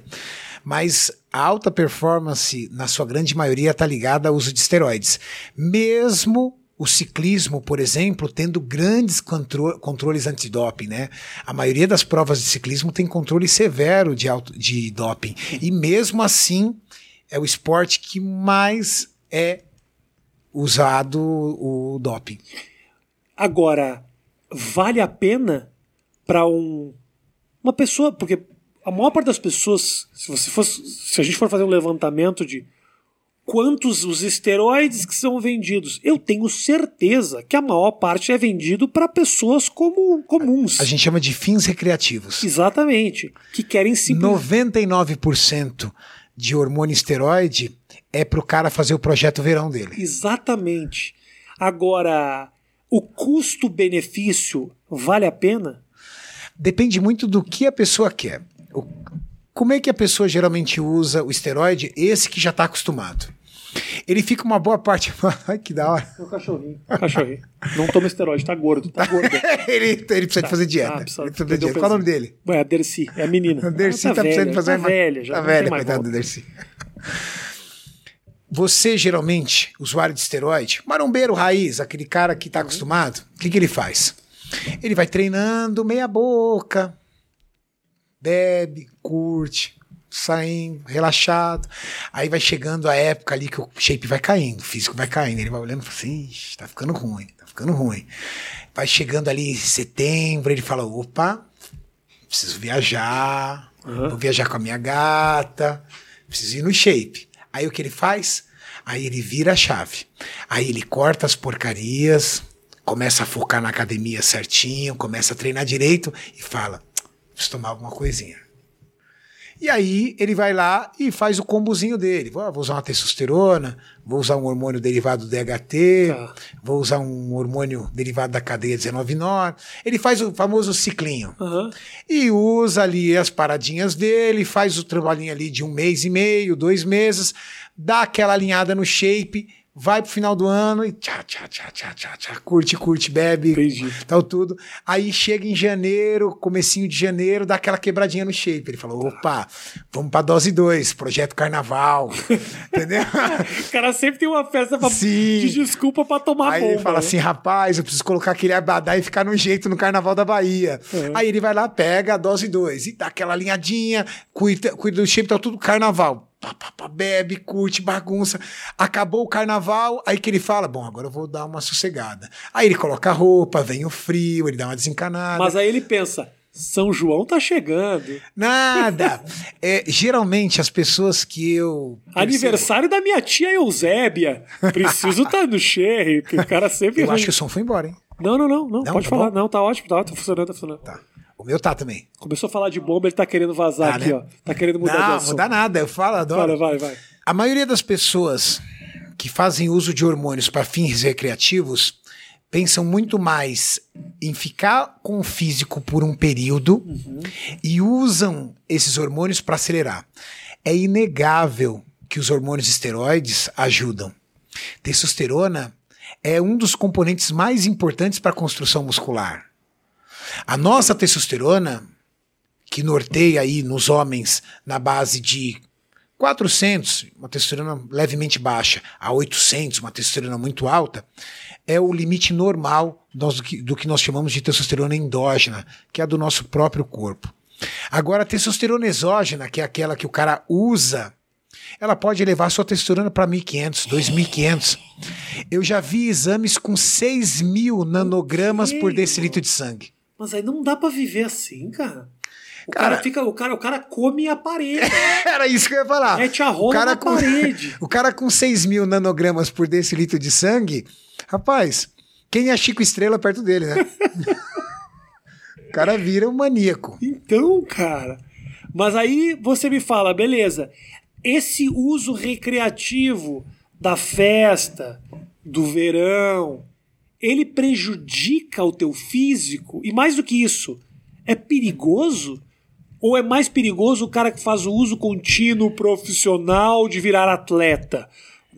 Mas a alta performance, na sua grande maioria, está ligada ao uso de esteroides. Mesmo o ciclismo, por exemplo, tendo grandes contro controles antidoping, né? A maioria das provas de ciclismo tem controle severo de, auto de doping. E mesmo assim, é o esporte que mais é usado o doping. Agora, vale a pena para um, uma pessoa, porque a maior parte das pessoas, se você fosse, se a gente for fazer um levantamento de quantos os esteroides que são vendidos, eu tenho certeza que a maior parte é vendido para pessoas como comuns. A gente chama de fins recreativos. Exatamente, que querem simplesmente 99% de hormônio esteroide é pro cara fazer o projeto verão dele. Exatamente. Agora, o custo-benefício vale a pena? Depende muito do que a pessoa quer. O, como é que a pessoa geralmente usa o esteroide? Esse que já está acostumado. Ele fica uma boa parte. Ai, que da hora. É o cachorrinho. cachorrinho. Não toma esteroide, tá gordo, tá gordo. ele, ele precisa de fazer dieta. Ah, precisa- Ele precisa de dieta. Qual é o nome dele? Ué, a Dercy, é a menina. A Dercy Ah, tá, precisando velha, fazer tá uma- velha, já Tá velha, volta. da Dercy. Você, geralmente, usuário de esteroide, marombeiro raiz, aquele cara que está acostumado, o que, que ele faz? Ele vai treinando meia boca, bebe, curte, saindo, relaxado. Aí vai chegando a época ali que o shape vai caindo, o físico vai caindo. Ele vai olhando e fala assim, tá ficando ruim, tá ficando ruim. Vai chegando ali em setembro, ele fala, opa, preciso viajar, Uhum. vou viajar com a minha gata, preciso ir no shape. Aí o que ele faz? Aí ele vira a chave. Aí ele corta as porcarias, começa a focar na academia certinho, começa a treinar direito e fala: preciso tomar alguma coisinha. E aí ele vai lá e faz o combozinho dele. Vou, vou usar uma testosterona, vou usar um hormônio derivado do DHT, Tá. vou usar um hormônio derivado da cadeia 19-nor. Ele faz o famoso ciclinho. Aham. E usa ali as paradinhas dele, faz o trabalhinho ali de um mês e meio, dois meses, dá aquela alinhada no shape, vai pro final do ano e tchá, tchá, tchá, tchá, tchá, tchá, curte, curte, bebe, Entendi. tal tudo. Aí chega em janeiro, comecinho de janeiro, dá aquela quebradinha no shape. Ele falou, opa, vamos pra dose 2, projeto carnaval, entendeu? O cara sempre tem uma festa pra, Sim. de desculpa pra tomar Aí bomba. ele fala né? assim, rapaz, eu preciso colocar aquele abadá e ficar no jeito no Carnaval da Bahia. Uhum. Aí ele vai lá, pega a dose 2 e dá aquela alinhadinha, cuida, cuida do shape, tá tudo carnaval. Pá, pá, pá, bebe, curte, bagunça. Acabou o carnaval, aí que ele fala, bom, agora eu vou dar uma sossegada. Aí ele coloca a roupa, vem o frio, ele dá uma desencanada. Mas aí ele pensa, São João tá chegando. Nada. É, geralmente as pessoas que eu... Aniversário da minha tia Eusébia. Preciso estar no shape. O cara sempre. Eu acho que o som foi embora, hein? Não, não, não, não. Não, pode tá falar. bom? Não, tá ótimo, tá, tá funcionando, tá funcionando. Tá. O meu tá também. Começou a falar de bomba, ele tá querendo vazar Tá, aqui, né? ó. Tá querendo mudar de Não, assunto. mudar nada. Eu falo, adoro. Vai, vai, vai. A maioria das pessoas que fazem uso de hormônios para fins recreativos pensam muito mais em ficar com o físico por um período e usam esses hormônios para acelerar. É inegável que os hormônios esteroides ajudam. Testosterona é um dos componentes mais importantes para a construção muscular. A nossa testosterona, que norteia aí nos homens na base de 400, uma testosterona levemente baixa, a 800, uma testosterona muito alta, é o limite normal do que, do que nós chamamos de testosterona endógena, que é a do nosso próprio corpo. Agora, a testosterona exógena, que é aquela que o cara usa, ela pode elevar sua testosterona para 1.500, 2.500. Eu já vi exames com 6 mil nanogramas por decilitro de sangue. Mas aí não dá pra viver assim, cara. O Cara- cara, fica, o cara, o cara come a parede. Era isso que eu ia falar. Mete a rola na com, parede. o cara com 6 mil nanogramas por decilitro de sangue, rapaz, quem é Chico Estrela perto dele, né? O cara vira um maníaco. Então, cara. Mas aí você me fala, beleza. Esse uso recreativo da festa, do verão, ele prejudica o teu físico? E mais do que isso, é perigoso? Ou é mais perigoso o cara que faz o uso contínuo profissional de virar atleta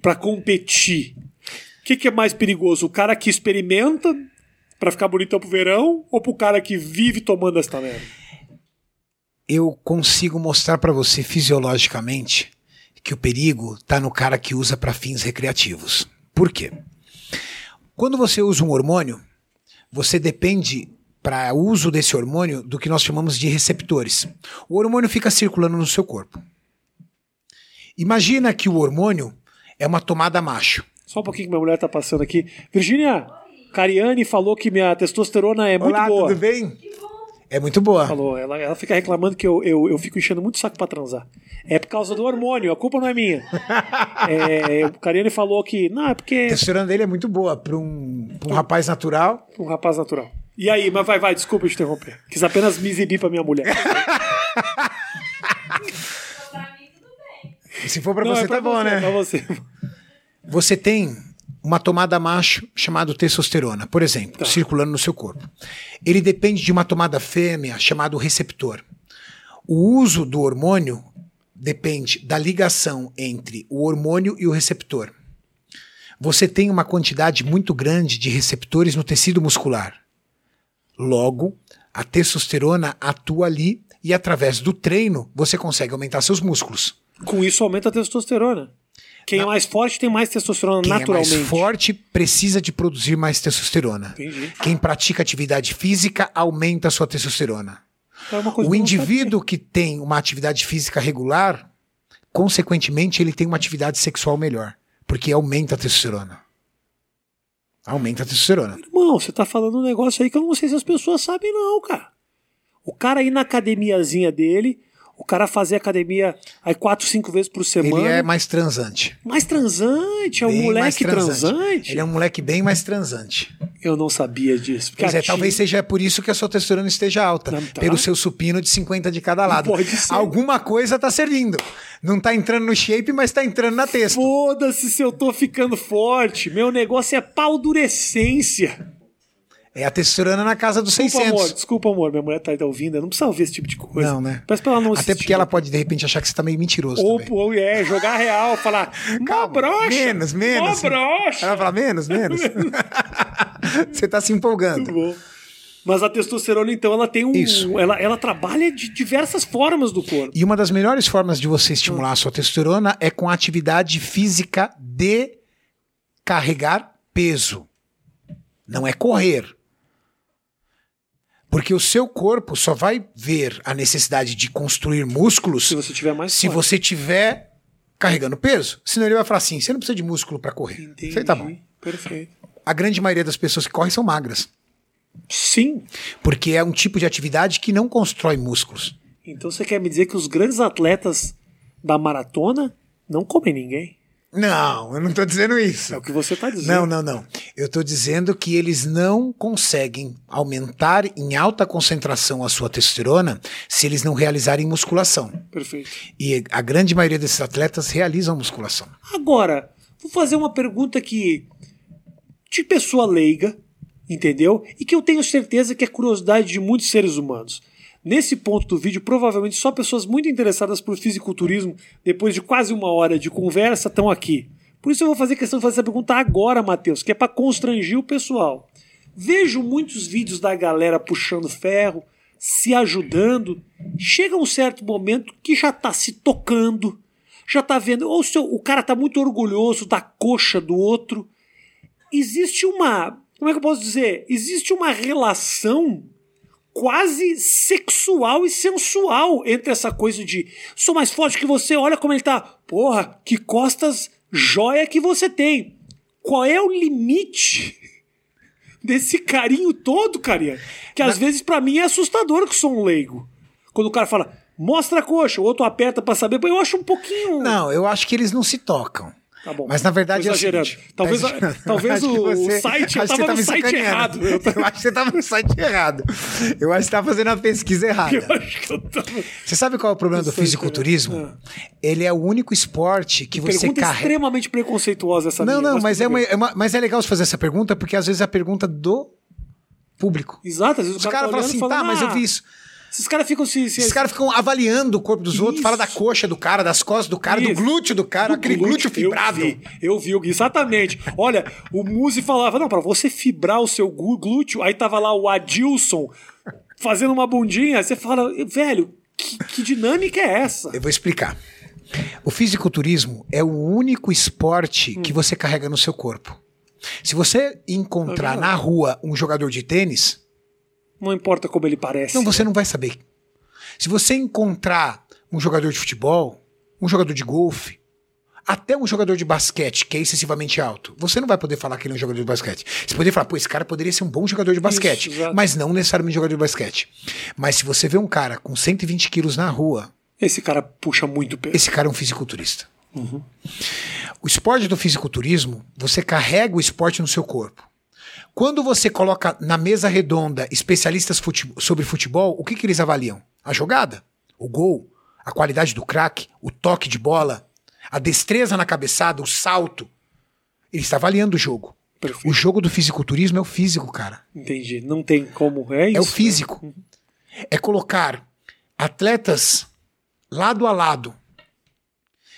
para competir? O que, que é mais perigoso? O cara que experimenta para ficar bonitão pro verão ou pro cara que vive tomando esta merda? Eu consigo mostrar para você fisiologicamente que o perigo tá no cara que usa para fins recreativos. Por quê? Quando você usa um hormônio, você depende para uso desse hormônio do que nós chamamos de receptores. O hormônio fica circulando no seu corpo. Imagina que o hormônio é uma tomada macho. Só um pouquinho que minha mulher tá passando aqui. Virgínia, Cariane falou que minha testosterona é muito Olá, boa. tudo bem? É muito boa. Falou, ela, ela fica reclamando que eu, eu, eu fico enchendo muito saco pra transar. É por causa do hormônio, a culpa não é minha. é, o Cariane falou que. Não, é porque. A testosterona dele é muito boa para um, pra um rapaz natural. Um rapaz natural. E aí, mas vai, vai, desculpa te interromper. Quis apenas me exibir pra minha mulher. Se for para Não, você, é pra tá bom, você, né? Pra você. Você tem uma tomada macho chamada testosterona, por exemplo, Tá. circulando no seu corpo. Ele depende de uma tomada fêmea chamada receptor. O uso do hormônio depende da ligação entre o hormônio e o receptor. Você tem uma quantidade muito grande de receptores no tecido muscular. Logo, a testosterona atua ali e através do treino você consegue aumentar seus músculos. Com isso aumenta a testosterona. Quem é mais forte tem mais testosterona Quem naturalmente. é mais forte precisa de produzir mais testosterona. Entendi. Quem pratica atividade física aumenta a sua testosterona. É uma coisa O indivíduo que tem uma atividade física regular, consequentemente, ele tem uma atividade sexual melhor, porque aumenta a testosterona. Aumenta a testosterona. Irmão, você tá falando um negócio aí que eu não sei se as pessoas sabem, não, cara. O cara ir na academiazinha dele, o cara fazer academia aí quatro, cinco vezes por semana. Ele é mais transante. mais transante, é um Bem moleque transante. Ele é um moleque bem mais transante. Eu não sabia disso. Pois é, tia- talvez seja por isso que a sua testosterona esteja alta. Não tá. Pelo seu supino de 50 de cada lado. Pode ser. Alguma coisa tá servindo. Não tá entrando no shape, mas tá entrando na testa. Foda-se se eu tô ficando forte. Meu negócio é paldurecência. É a testosterona na casa dos Desculpa, 600. amor. Desculpa, amor. Minha mulher tá ouvindo. Eu não precisa ouvir esse tipo de coisa. Não, né? Peço pra ela não Até assistir. porque ela pode, de repente, achar que você tá meio mentiroso Ou, também. ou é, jogar real, falar. Mó Calma, broxa. Menos, menos. Mó broxa. Ela fala, menos, menos. você tá se empolgando. Muito bom. Mas a testosterona, então, ela tem um. Isso. Ela, ela trabalha de diversas formas do corpo. E uma das melhores formas de você estimular a sua testosterona é com a atividade física de carregar peso. Não é correr. Porque o seu corpo só vai ver a necessidade de construir músculos Se você tiver mais se forte. você tiver carregando peso. Senão ele vai falar assim: você não precisa de músculo para correr. Entendi. Isso aí tá bom. Perfeito. A grande maioria das pessoas que correm são magras. Sim. Porque é um tipo de atividade que não constrói músculos. Então você quer me dizer que os grandes atletas da maratona não comem ninguém? Não, eu não tô dizendo isso. É o que você tá dizendo. Não, não, não. Eu estou dizendo que eles não conseguem aumentar em alta concentração a sua testosterona se eles não realizarem musculação. Perfeito. E a grande maioria desses atletas realizam musculação. Agora, vou fazer uma pergunta que. de pessoa leiga, entendeu? E que eu tenho certeza que é curiosidade de muitos seres humanos. Nesse ponto do vídeo, provavelmente só pessoas muito interessadas por fisiculturismo, depois de quase uma hora de conversa, estão aqui. Por isso eu vou fazer questão de fazer essa pergunta agora, Matheus, que é para constranger o pessoal. Vejo muitos vídeos da galera puxando ferro, se ajudando. Chega um certo momento que já tá se tocando, já tá vendo, ou seu, o cara tá muito orgulhoso da coxa do outro. Existe uma, como é que eu posso dizer? Existe uma relação quase sexual e sensual entre essa coisa de sou mais forte que você, olha como ele tá. Porra, que costas joia que você tem. Qual é o limite desse carinho todo, carinha? Que às vezes pra mim é assustador que sou um leigo. Quando o cara fala, mostra a coxa, o outro aperta pra saber, eu acho um pouquinho. Não, eu acho que eles não se tocam. Tá bom. Mas na verdade é exagerando. seguinte, Talvez, tá exagerando. talvez o, você- site, eu que tava você no me site errado. Eu, Eu acho que você tava no site errado. Eu acho que você tá fazendo a pesquisa errada. eu acho que eu tava... Você sabe qual é o problema do sei, fisiculturismo? cara. Ele é o único esporte que você Pergunta carrega. extremamente preconceituosa essa Não, minha, não, mas é, tudo uma, é uma- mas é legal você fazer essa pergunta porque às vezes é a pergunta do público. Exato, às vezes Os o cara caras tá falam olhando assim, tá, mas eu "Ah, vi isso. Esses caras ficam se... se Esses caras ficam avaliando o corpo dos outros, Isso. fala da coxa do cara, das costas do cara, do Isso. glúteo do cara, Do aquele glúteo, eu fibrado. vi, Eu vi, exatamente. Olha, o Muzi falava, não, pra você fibrar o seu glú- glúteo, aí tava lá o Adilson fazendo uma bundinha, você fala, velho, que, que dinâmica é essa? Eu vou explicar. O fisiculturismo é o único esporte Hum. que você carrega no seu corpo. Se você encontrar É na rua um jogador de tênis, Não importa como ele parece. Não, você não vai saber. Se você encontrar um jogador de futebol, um jogador de golfe, até um jogador de basquete que é excessivamente alto, você não vai poder falar que ele é um jogador de basquete. Você poderia falar, pô, esse cara poderia ser um bom jogador de basquete, exato. mas não necessariamente jogador de basquete. Mas se você vê um cara com 120 quilos na rua, Esse cara puxa muito peso. esse cara é um fisiculturista. O esporte do fisiculturismo, você carrega o esporte no seu corpo. Quando você coloca na mesa redonda especialistas fute- sobre futebol, o que, que eles avaliam? A jogada, o gol, a qualidade do craque, o toque de bola, a destreza na cabeçada, o salto. Ele está avaliando o jogo. Perfeito. O jogo do fisiculturismo é o físico, cara. Entendi. Não tem como. É isso. É o físico. É colocar atletas lado a lado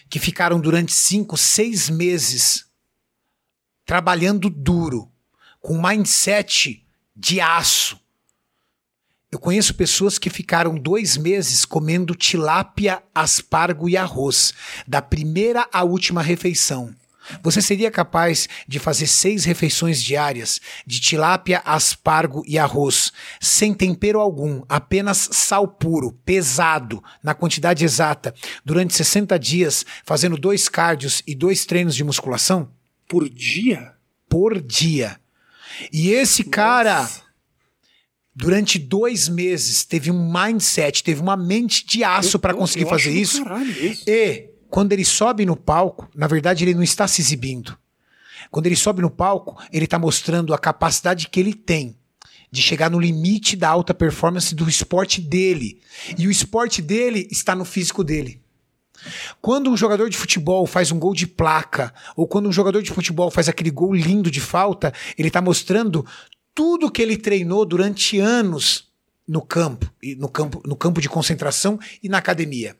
que ficaram durante cinco, seis meses trabalhando duro, com mindset de aço. Eu conheço pessoas que ficaram dois meses comendo tilápia, aspargo e arroz, da primeira à última refeição. Você seria capaz de fazer seis refeições diárias de tilápia, aspargo e arroz, sem tempero algum, apenas sal puro, pesado, na quantidade exata, durante 60 dias, fazendo dois cardios e dois treinos de musculação? Por dia? por dia. E esse cara, Nossa. durante dois meses, teve um mindset, teve uma mente de aço para conseguir eu fazer isso. isso. E quando ele sobe no palco, na verdade ele não está se exibindo. Quando ele sobe no palco, ele está mostrando a capacidade que ele tem de chegar no limite da alta performance do esporte dele. E o esporte dele está no físico dele. Quando um jogador de futebol faz um gol de placa, ou quando um jogador de futebol faz aquele gol lindo de falta, ele está mostrando tudo que ele treinou durante anos no campo, no campo, no campo de concentração e na academia.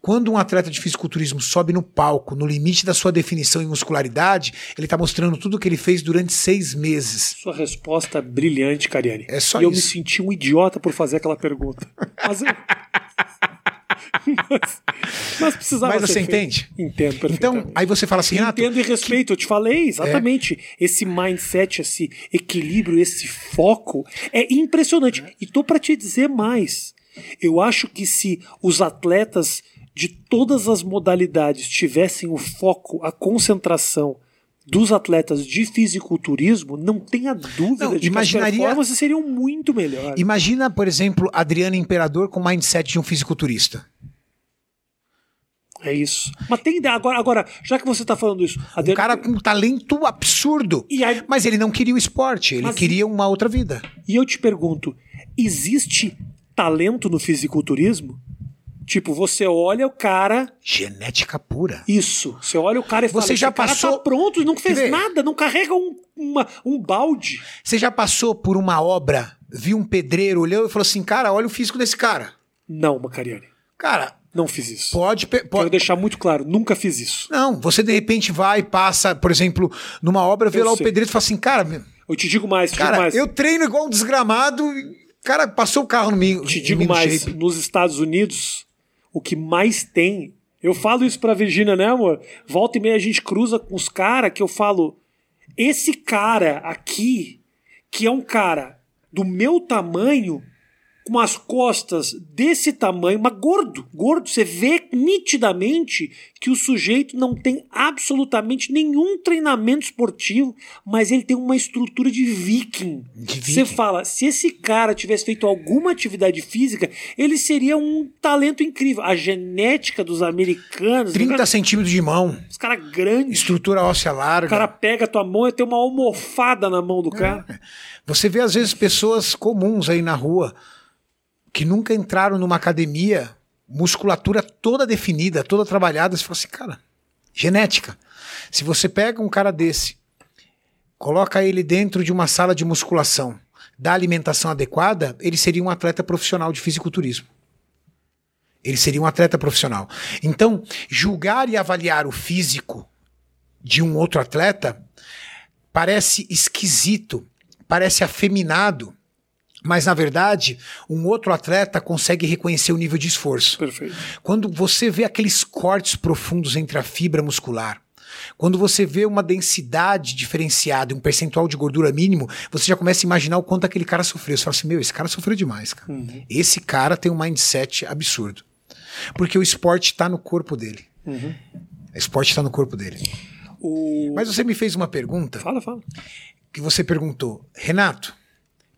Quando um atleta de fisiculturismo sobe no palco, no limite da sua definição e muscularidade, ele está mostrando tudo que ele fez durante seis meses. Sua resposta é brilhante, Cariani. É só e eu isso. me senti um idiota por fazer aquela pergunta. Mas eu... mas, mas precisava Mas você feito. entende? Entendo. Então, aí você fala assim, Renato, Entendo e respeito, eu te falei, exatamente. Esse mindset, esse equilíbrio, esse foco é impressionante. E tô para te dizer mais. Eu acho que se os atletas de todas as modalidades tivessem o foco, a concentração dos atletas de fisiculturismo, não tenha dúvida Não, de que imaginaria- as performances seriam muito melhores. imagina, por exemplo, Adriano Imperador com o mindset de um fisiculturista. É isso. Mas tem ideia. Agora, agora já que você tá falando isso, Um Adriano- cara com um talento absurdo. Aí- Mas ele não queria o esporte, ele Mas- queria uma outra vida. E eu te pergunto, existe talento no fisiculturismo? Tipo, você olha o cara, Genética pura. isso. Você olha o cara e fala, Você já "Esse cara passou- tá pronto, não fez nada, não carrega um, uma- um balde. Você já passou por uma obra, viu um pedreiro, olhou e falou assim: cara, olha o físico desse cara. Não, Macariani, Cara, não fiz isso. pode. pe- Quero pode... deixar muito claro, nunca fiz isso. Não, você de repente vai, passa, por exemplo, numa obra, vê Eu lá o sei. pedreiro e fala assim: cara, Eu te digo mais, te digo cara, mais. eu treino igual um desgramado. Cara, passou o carro no mim. te digo no mais, shape. nos Estados Unidos, o que mais tem. Eu falo isso pra Virgínia, né, amor? Volta e meia a gente cruza com os caras que eu falo. Esse cara aqui, que é um cara do meu tamanho, com as costas desse tamanho, mas gordo, gordo. Você vê nitidamente que o sujeito não tem absolutamente nenhum treinamento esportivo, mas ele tem uma estrutura de viking. De Você viking. fala, se esse cara tivesse feito alguma atividade física, ele seria um talento incrível. A genética dos americanos, 30 centímetros de mão, os caras grandes, estrutura óssea larga. o cara pega a tua mão e tem uma almofada na mão do cara. Você vê, às vezes, pessoas comuns aí na rua que nunca entraram numa academia, musculatura toda definida, toda trabalhada. Você fala assim, cara, genética. Se você pega um cara desse, coloca ele dentro de uma sala de musculação, dá alimentação adequada, ele seria um atleta profissional de fisiculturismo. Ele seria um atleta profissional. Então, julgar e avaliar o físico de um outro atleta parece esquisito, parece afeminado, mas na verdade, um outro atleta consegue reconhecer o nível de esforço. Perfeito. Quando você vê aqueles cortes profundos entre a fibra muscular, quando você vê uma densidade diferenciada e um percentual de gordura mínimo, você já começa a imaginar o quanto aquele cara sofreu. Você fala assim: meu, esse cara sofreu demais, cara. Esse cara tem um mindset absurdo. Porque o esporte está no corpo dele. O esporte está no corpo dele. O... Mas você me fez uma pergunta Fala, fala. que você perguntou, Renato,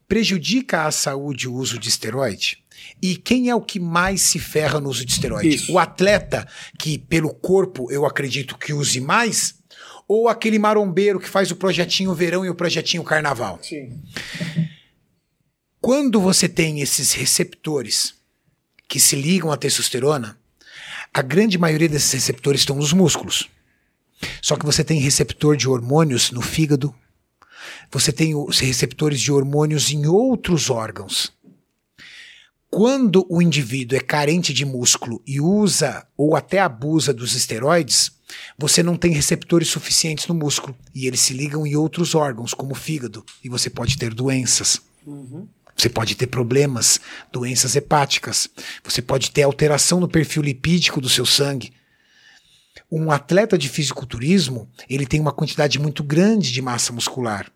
prejudica a saúde o uso de esteroide? E quem é o que mais se ferra no uso de esteroide? Isso. O atleta que, pelo corpo, eu acredito que use mais? Ou aquele marombeiro que faz o projetinho verão e o projetinho carnaval? Sim. Quando você tem esses receptores que se ligam à testosterona, a grande maioria desses receptores estão nos músculos. Só que você tem receptor de hormônios no fígado, você tem os receptores de hormônios em outros órgãos. Quando o indivíduo é carente de músculo e usa ou até abusa dos esteroides, você não tem receptores suficientes no músculo e eles se ligam em outros órgãos, como o fígado, e você pode ter doenças. Você pode ter problemas, doenças hepáticas. Você pode ter alteração no perfil lipídico do seu sangue. Um atleta de fisiculturismo, ele tem uma quantidade muito grande de massa muscular.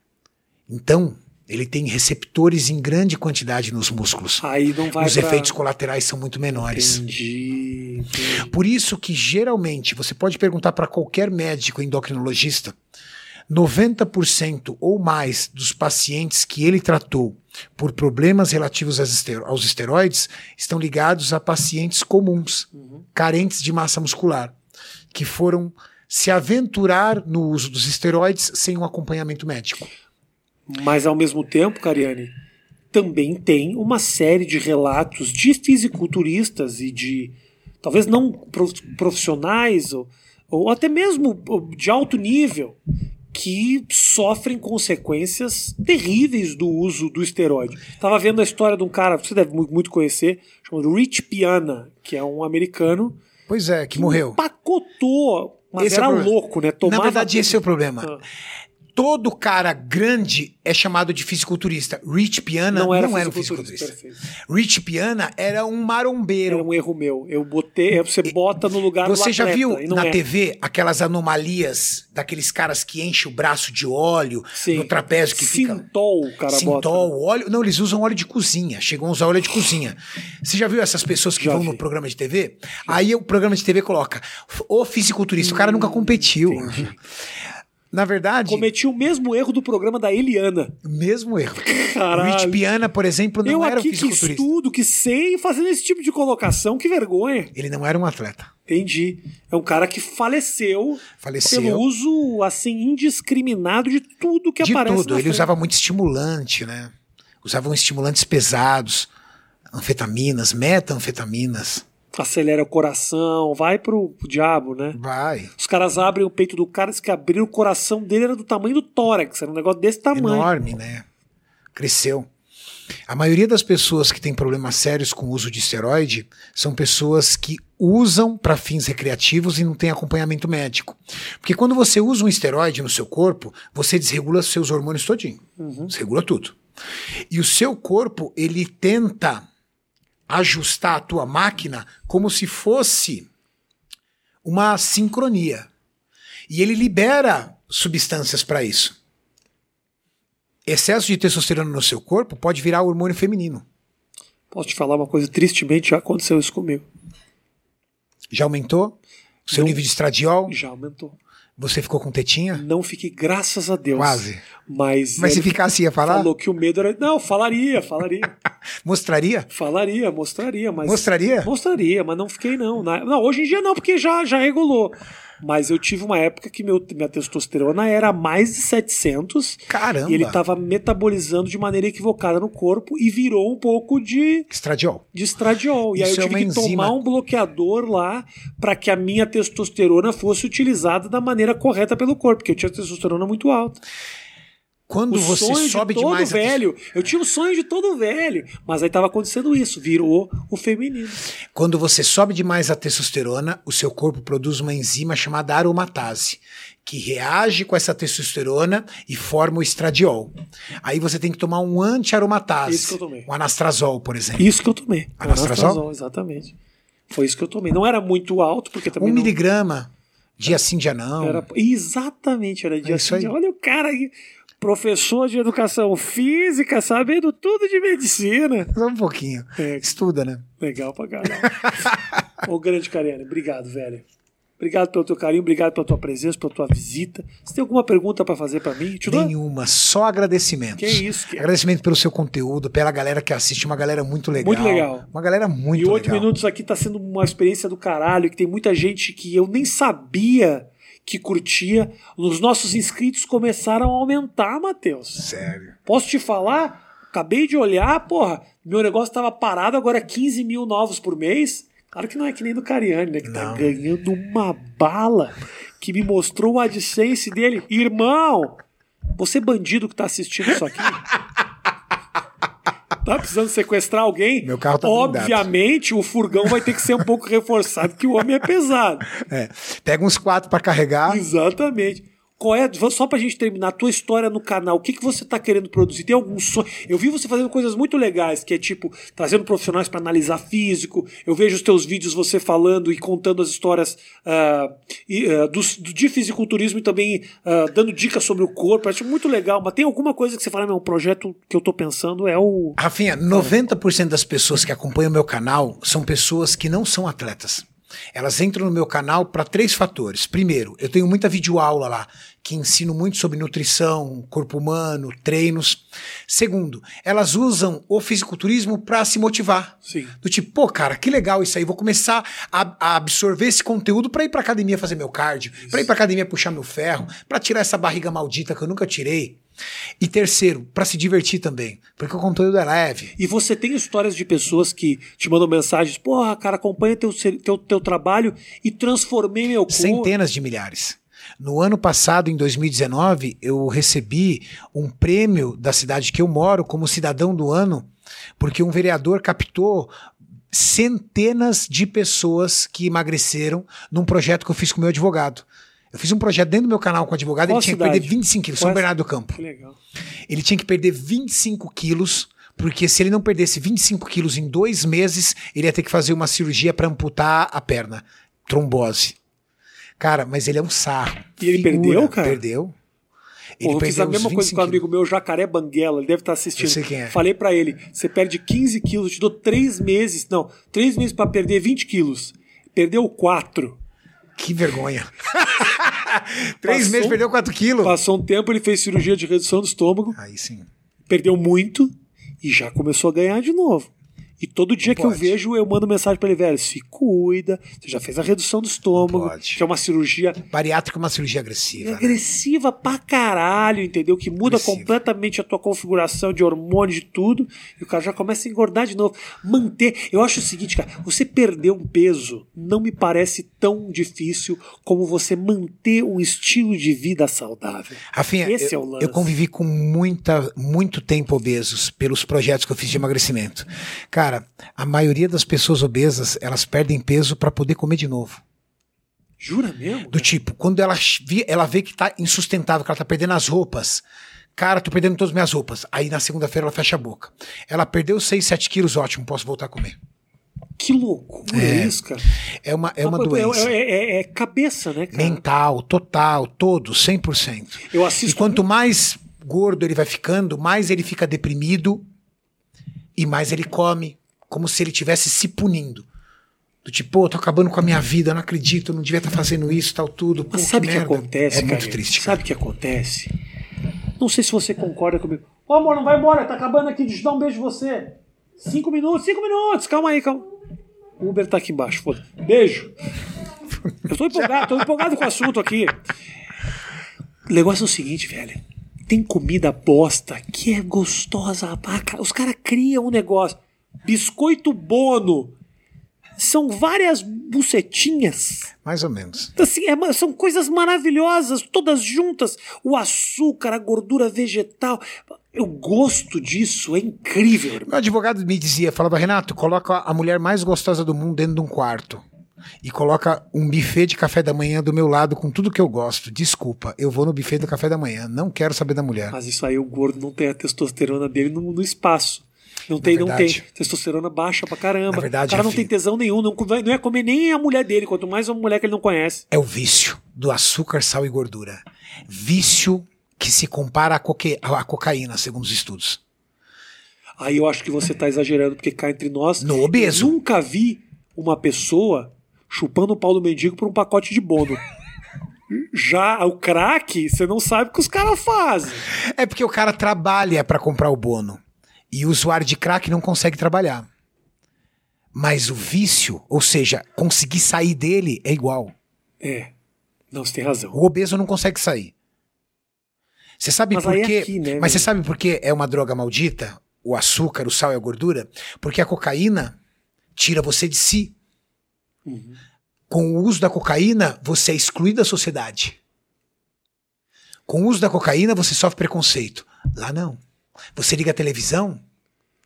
Então, ele tem receptores em grande quantidade nos músculos. Aí não vai Os pra- efeitos colaterais são muito menores. Entendi. entendi. Por isso que geralmente você pode perguntar para qualquer médico endocrinologista, 90% ou mais dos pacientes que ele tratou por problemas relativos aos esteroides estão ligados a pacientes comuns, carentes de massa muscular, que foram se aventurar no uso dos esteroides sem um acompanhamento médico. Mas ao mesmo tempo, Cariane, também tem uma série de relatos de fisiculturistas e de talvez não prof- profissionais ou, ou até mesmo de alto nível que sofrem consequências terríveis do uso do esteroide. Tava vendo a história de um cara, você deve mu- muito conhecer, chamado Rich Piana, que é um americano Pois é, que morreu. pacotou, mas Esse é era problema. louco, né? Tomava Na verdade, esse é o problema. Ah. Todo cara grande é chamado de fisiculturista. Rich Piana não era, um fisiculturista. fisiculturista. Perfeito. Rich Piana era um marombeiro. Era um erro meu. Eu botei, é, você bota no lugar do Você já atleta, viu não na é. TV aquelas anomalias daqueles caras que enchem o braço de óleo Sim. no trapézio que fica. Sintol, o cara bota. Sintol, óleo. Não, eles usam óleo de cozinha. Chegam a usar óleo de cozinha. Você já viu essas pessoas que Já vão vi. no programa de TV? Aí o programa de TV coloca o fisiculturista. O cara nunca competiu. Na verdade, Cometi o mesmo erro do programa da Eliana. mesmo erro. Caralho. Rich Piana, por exemplo, não eu era um aqui que fisiculturista. estudo, que sei, fazendo esse tipo de colocação, que vergonha. Ele não era um atleta. Entendi. É um cara que faleceu, Faleceu. pelo uso, assim, indiscriminado de tudo que de aparece tudo. Ele frente. usava muito estimulante, né? Usavam estimulantes pesados, anfetaminas, metanfetaminas. Acelera o coração, vai pro diabo, né? Vai. Os caras abrem o peito do cara, que abriram o coração dele era do tamanho do tórax, era um negócio desse tamanho. Enorme, né? Cresceu. A maioria das pessoas que tem problemas sérios com o uso de esteroide são pessoas que usam para fins recreativos e não tem acompanhamento médico. Porque quando você usa um esteroide no seu corpo, você desregula seus hormônios todinho. Desregula tudo. E o seu corpo, ele tenta ajustar a tua máquina como se fosse uma sincronia. E ele libera substâncias para isso. Excesso de testosterona no seu corpo pode virar hormônio feminino. Posso te falar uma coisa, tristemente já aconteceu isso comigo. Já aumentou? Seu Não. nível de estradiol, Já aumentou. Você ficou com tetinha? Não fiquei, graças a Deus. Quase. Mas, Mas se ficasse, ia falar? falou que o medo era. Não, falaria, falaria. Mostraria? falaria, mostraria, mas. Mostraria? Mostraria, mas não fiquei, não. Não, hoje em dia não, porque já, já regulou. Mas eu tive uma época que meu, minha testosterona era mais de 700 Caramba. e ele estava metabolizando de maneira equivocada no corpo e virou um pouco de, Estradiol. de estradiol. E aí Isso eu é tive uma que tomar enzima. um bloqueador lá para que a minha testosterona fosse utilizada da maneira correta pelo corpo, porque eu tinha testosterona muito alta. Quando O você sonho sobe de todo demais a velho. Eu tinha o sonho de todo velho. Mas aí tava acontecendo isso, virou o feminino. Quando você sobe demais a testosterona, o seu corpo produz uma enzima chamada aromatase, que reage com essa testosterona e forma o estradiol. Aí você tem que tomar um anti-aromatase. Isso que eu tomei. Um anastrazol, por exemplo. Isso que eu tomei. Anastrozol? Anastrozol, exatamente. Foi isso que eu tomei. Não era muito alto, porque também Um não miligrama, dia sim, dia não. era exatamente, era dia É assim, aí. Olha o cara aí, professor de educação física, sabendo tudo de medicina. Só um pouquinho. É. Estuda, né? Legal pra caralho. Ô, grande Cariane, obrigado, velho. Obrigado pelo teu carinho, obrigado pela tua presença, pela tua visita. Você tem alguma pergunta pra fazer pra mim? Nenhuma, só agradecimentos. Que isso, que- Agradecimento pelo seu conteúdo, pela galera que assiste, uma galera muito legal. Muito legal. Uma galera muito e oito legal. minutos aqui tá sendo uma experiência do caralho, que tem muita gente que eu nem sabia que curtia. Os nossos inscritos começaram a aumentar, Matheus. Sério. Posso te falar? Acabei de olhar, porra, meu negócio tava parado, agora é 15 mil novos por mês. Claro que não é que nem do Cariani, né? Que tá Não. ganhando uma bala que me mostrou o AdSense dele. Irmão, você bandido que tá assistindo isso aqui. Tá precisando sequestrar alguém? Meu carro tá blindado. Obviamente, o furgão vai ter que ser um pouco reforçado, que o homem é pesado. É. Pega uns quatro pra carregar. Exatamente. Qual é, só pra gente terminar, a tua história no canal, o que, que você tá querendo produzir? Tem algum sonho? Eu vi você fazendo coisas muito legais, que é tipo, trazendo profissionais pra analisar físico. Eu vejo os teus vídeos você falando e contando as histórias ah, e, dos- do, de fisiculturismo e também ah, dando dicas sobre o corpo. Acho muito legal, mas tem alguma coisa que você fala, meu, um projeto que eu tô pensando é o. Rafinha, 90% das pessoas que acompanham o meu canal são pessoas que não são atletas. Elas entram no meu canal para três fatores. Primeiro, eu tenho muita videoaula lá, que ensino muito sobre nutrição, corpo humano, treinos. Segundo, elas usam o fisiculturismo para se motivar. Sim. Do tipo, pô, cara, que legal isso aí. Vou começar a, a absorver esse conteúdo para ir pra academia fazer meu cardio, para ir pra academia puxar meu ferro, para tirar essa barriga maldita que eu nunca tirei. E terceiro, para se divertir também, porque o conteúdo é leve. E você tem histórias de pessoas que te mandam mensagens, porra, cara, acompanha teu, teu, teu trabalho e transformei meu corpo. Centenas de milhares. No ano passado, em 2019, eu recebi um prêmio da cidade que eu moro como cidadão do ano, porque um vereador captou centenas de pessoas que emagreceram num projeto que eu fiz com meu advogado. Eu fiz um projeto dentro do meu canal com o advogado, Qual ele tinha cidade? que perder 25 quilos, São Qual- Bernardo do Campo. Que legal. Ele tinha que perder 25 quilos, porque se ele não perdesse 25 quilos em dois meses, ele ia ter que fazer uma cirurgia para amputar a perna. Trombose. Cara, mas ele é um sarro. E ele perdeu, cara? Perdeu. Pô, eu fiz a mesma coisa 25 com um amigo meu, Jacaré Banguela, ele deve estar assistindo. Eu sei quem é. Falei pra ele: você perde 15 quilos, eu te dou 3 meses. Não, 3 meses pra perder 20 quilos. Perdeu 4. Que vergonha. Três Passou- meses perdeu 4 quilos. Passou um tempo, ele fez cirurgia de redução do estômago, Aí sim. perdeu muito e já começou a ganhar de novo. E todo dia que eu pode. vejo, eu mando mensagem pra ele, velho, se cuida, você já fez a redução do estômago, que é uma cirurgia Bariátrica é uma cirurgia agressiva. né? agressiva pra caralho, entendeu? Que muda Agressiva. completamente a tua configuração de hormônio, de tudo, e o cara já começa a engordar de novo. Manter. Eu acho o seguinte, cara, você perder um peso não me parece tão difícil como você manter um estilo de vida saudável. Rafinha, Esse eu, é o lance. eu convivi com muita, muito tempo obesos pelos projetos que eu fiz de emagrecimento. Cara, a maioria das pessoas obesas, elas perdem peso para poder comer de novo. Jura mesmo? Do tipo, quando ela, ela vê que tá insustentável, que ela tá perdendo as roupas. Cara, tô perdendo todas as minhas roupas. Aí na segunda-feira ela fecha a boca. Ela perdeu 6, 7 quilos, ótimo, posso voltar a comer. Que loucura É. isso, cara. É uma, é uma É- doença. É, é- é cabeça, né, cara? Mental, total, todo, 100%. Eu E assisto. quanto mais gordo ele vai ficando, mais ele fica deprimido e mais ele come, como se ele estivesse se punindo. Do tipo, pô, tô acabando com a minha vida, não acredito, não devia estar fazendo isso, tal, tudo. Pô, Mas sabe o que, merda. acontece, É cara? muito triste, cara. Sabe o que acontece? Não sei se você concorda comigo. Ô amor, não vai embora, tá acabando aqui, deixa eu dar um beijo em você. Cinco minutos, cinco minutos, calma aí, calma. O Uber tá aqui embaixo, foda. Beijo. Eu tô empolgado, tô empolgado com o assunto aqui. O negócio é o seguinte, velho. Tem comida bosta que é gostosa. pra Os caras criam um negócio. Biscoito bono. São várias bucetinhas. Mais ou menos. Assim, é são coisas maravilhosas, todas juntas. O açúcar, a gordura vegetal. Eu gosto disso, é incrível. irmão. Meu advogado me dizia, falava, Renato, coloca a mulher mais gostosa do mundo dentro de um quarto. E coloca um buffet de café da manhã do meu lado com tudo que eu gosto. Desculpa, eu vou no buffet do café da manhã. Não quero saber da mulher. Mas isso aí, o gordo não tem a testosterona dele no, no espaço. Não tem, não tem. Testosterona baixa pra caramba. Na verdade, o cara não Rafinha- tem tesão nenhum, não, não é comer nem a mulher dele, quanto mais uma mulher que ele não conhece. É o vício do açúcar, sal e gordura. Vício que se compara à, coque- à cocaína, segundo os estudos. Aí eu acho que você tá exagerando, porque cá entre nós. No obeso. Nunca vi uma pessoa chupando o pau do mendigo por um pacote de bono. Já o crack, você não sabe o que os caras fazem. É porque o cara trabalha pra comprar o bono. E o usuário de crack não consegue trabalhar. Mas o vício, ou seja, conseguir sair dele é igual. É. Não, você tem razão. O obeso não consegue sair. Você sabe Mas por é quê? aqui, né, Mas você sabe por que é uma droga maldita? O açúcar, o sal e a gordura? Porque a cocaína tira você de si. Uhum. Com o uso da cocaína, você é excluído da sociedade. Com o uso da cocaína, você sofre preconceito. Lá não. Você liga a televisão,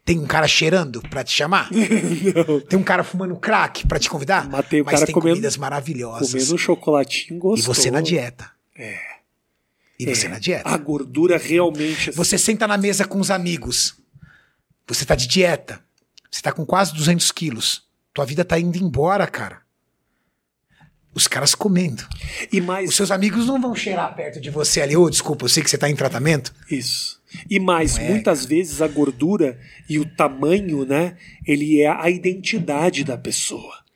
tem um cara cheirando pra te chamar? Tem um cara fumando crack pra te convidar? Mas tem o Mas cara tem comendo- comidas maravilhosas. Comendo um chocolatinho E gostoso. você na dieta. É. E você na dieta. A gordura realmente. assim, Você senta na mesa com os amigos. Você tá de dieta. Você tá com quase 200 quilos. Tua vida tá indo embora, cara. Os caras comendo. E mais. Os seus amigos não vão cheirar perto de você ali. Ô, desculpa, eu sei que você tá em tratamento. Isso. E mais, é, muitas vezes a gordura e o tamanho, né? Ele é a identidade da pessoa.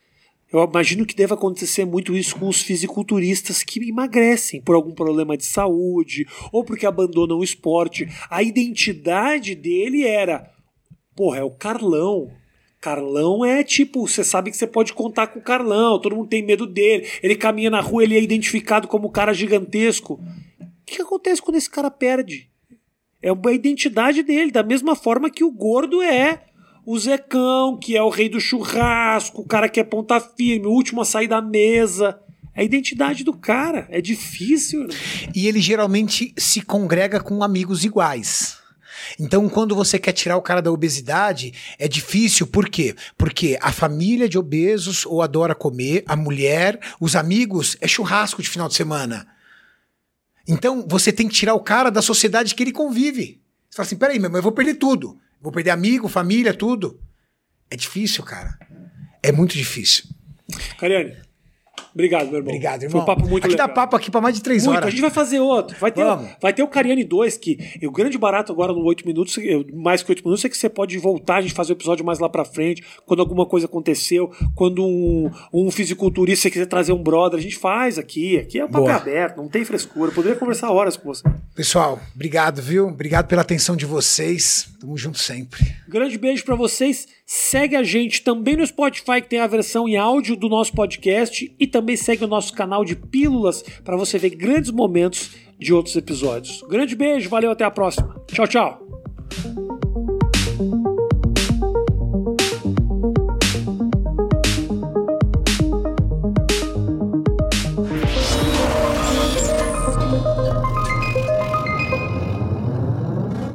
Eu imagino que deve acontecer muito isso com os fisiculturistas que emagrecem por algum problema de saúde ou porque abandonam o esporte. A identidade dele era, porra, é o Carlão. Carlão é tipo, você sabe que você pode contar com o Carlão, todo mundo tem medo dele. Ele caminha na rua, ele é identificado como um cara gigantesco. O que acontece quando esse cara perde? É a identidade dele, da mesma forma que o gordo é o Zecão, que é o rei do churrasco, o cara que é ponta firme, o último a sair da mesa. É a identidade do cara. É difícil. irmão. E ele geralmente se congrega com amigos iguais. Então, quando você quer tirar o cara da obesidade, é difícil, por quê? Porque a família de obesos ou adora comer, a mulher, os amigos, é churrasco de final de semana. Então, você tem que tirar o cara da sociedade que ele convive. Você fala assim: peraí, meu, eu vou perder tudo. Vou perder amigo, família, tudo. É difícil, cara. É muito difícil. Cariane, obrigado, meu irmão. Obrigado, Foi irmão. um papo muito aqui legal. dá papo aqui pra mais de três Muito. horas. A gente vai fazer outro. Vai ter, Vamos. vai ter o Cariani 2, que o grande barato agora no 8 minutos, eh, mais que 8 minutos, é que você pode voltar, a gente fazer o episódio mais lá pra frente, quando alguma coisa aconteceu, quando um, um fisiculturista quiser trazer um brother, a gente faz aqui. Aqui é o papo Boa. aberto, não tem frescura. Eu poderia conversar horas com você. Pessoal, obrigado, viu? Obrigado pela atenção de vocês. Tamo junto sempre. Grande beijo pra vocês. Segue a gente também no Spotify, que tem a versão em áudio do nosso podcast. E também segue o nosso canal de pílulas para você ver grandes momentos de outros episódios. Grande beijo, valeu, até a próxima. Tchau, tchau.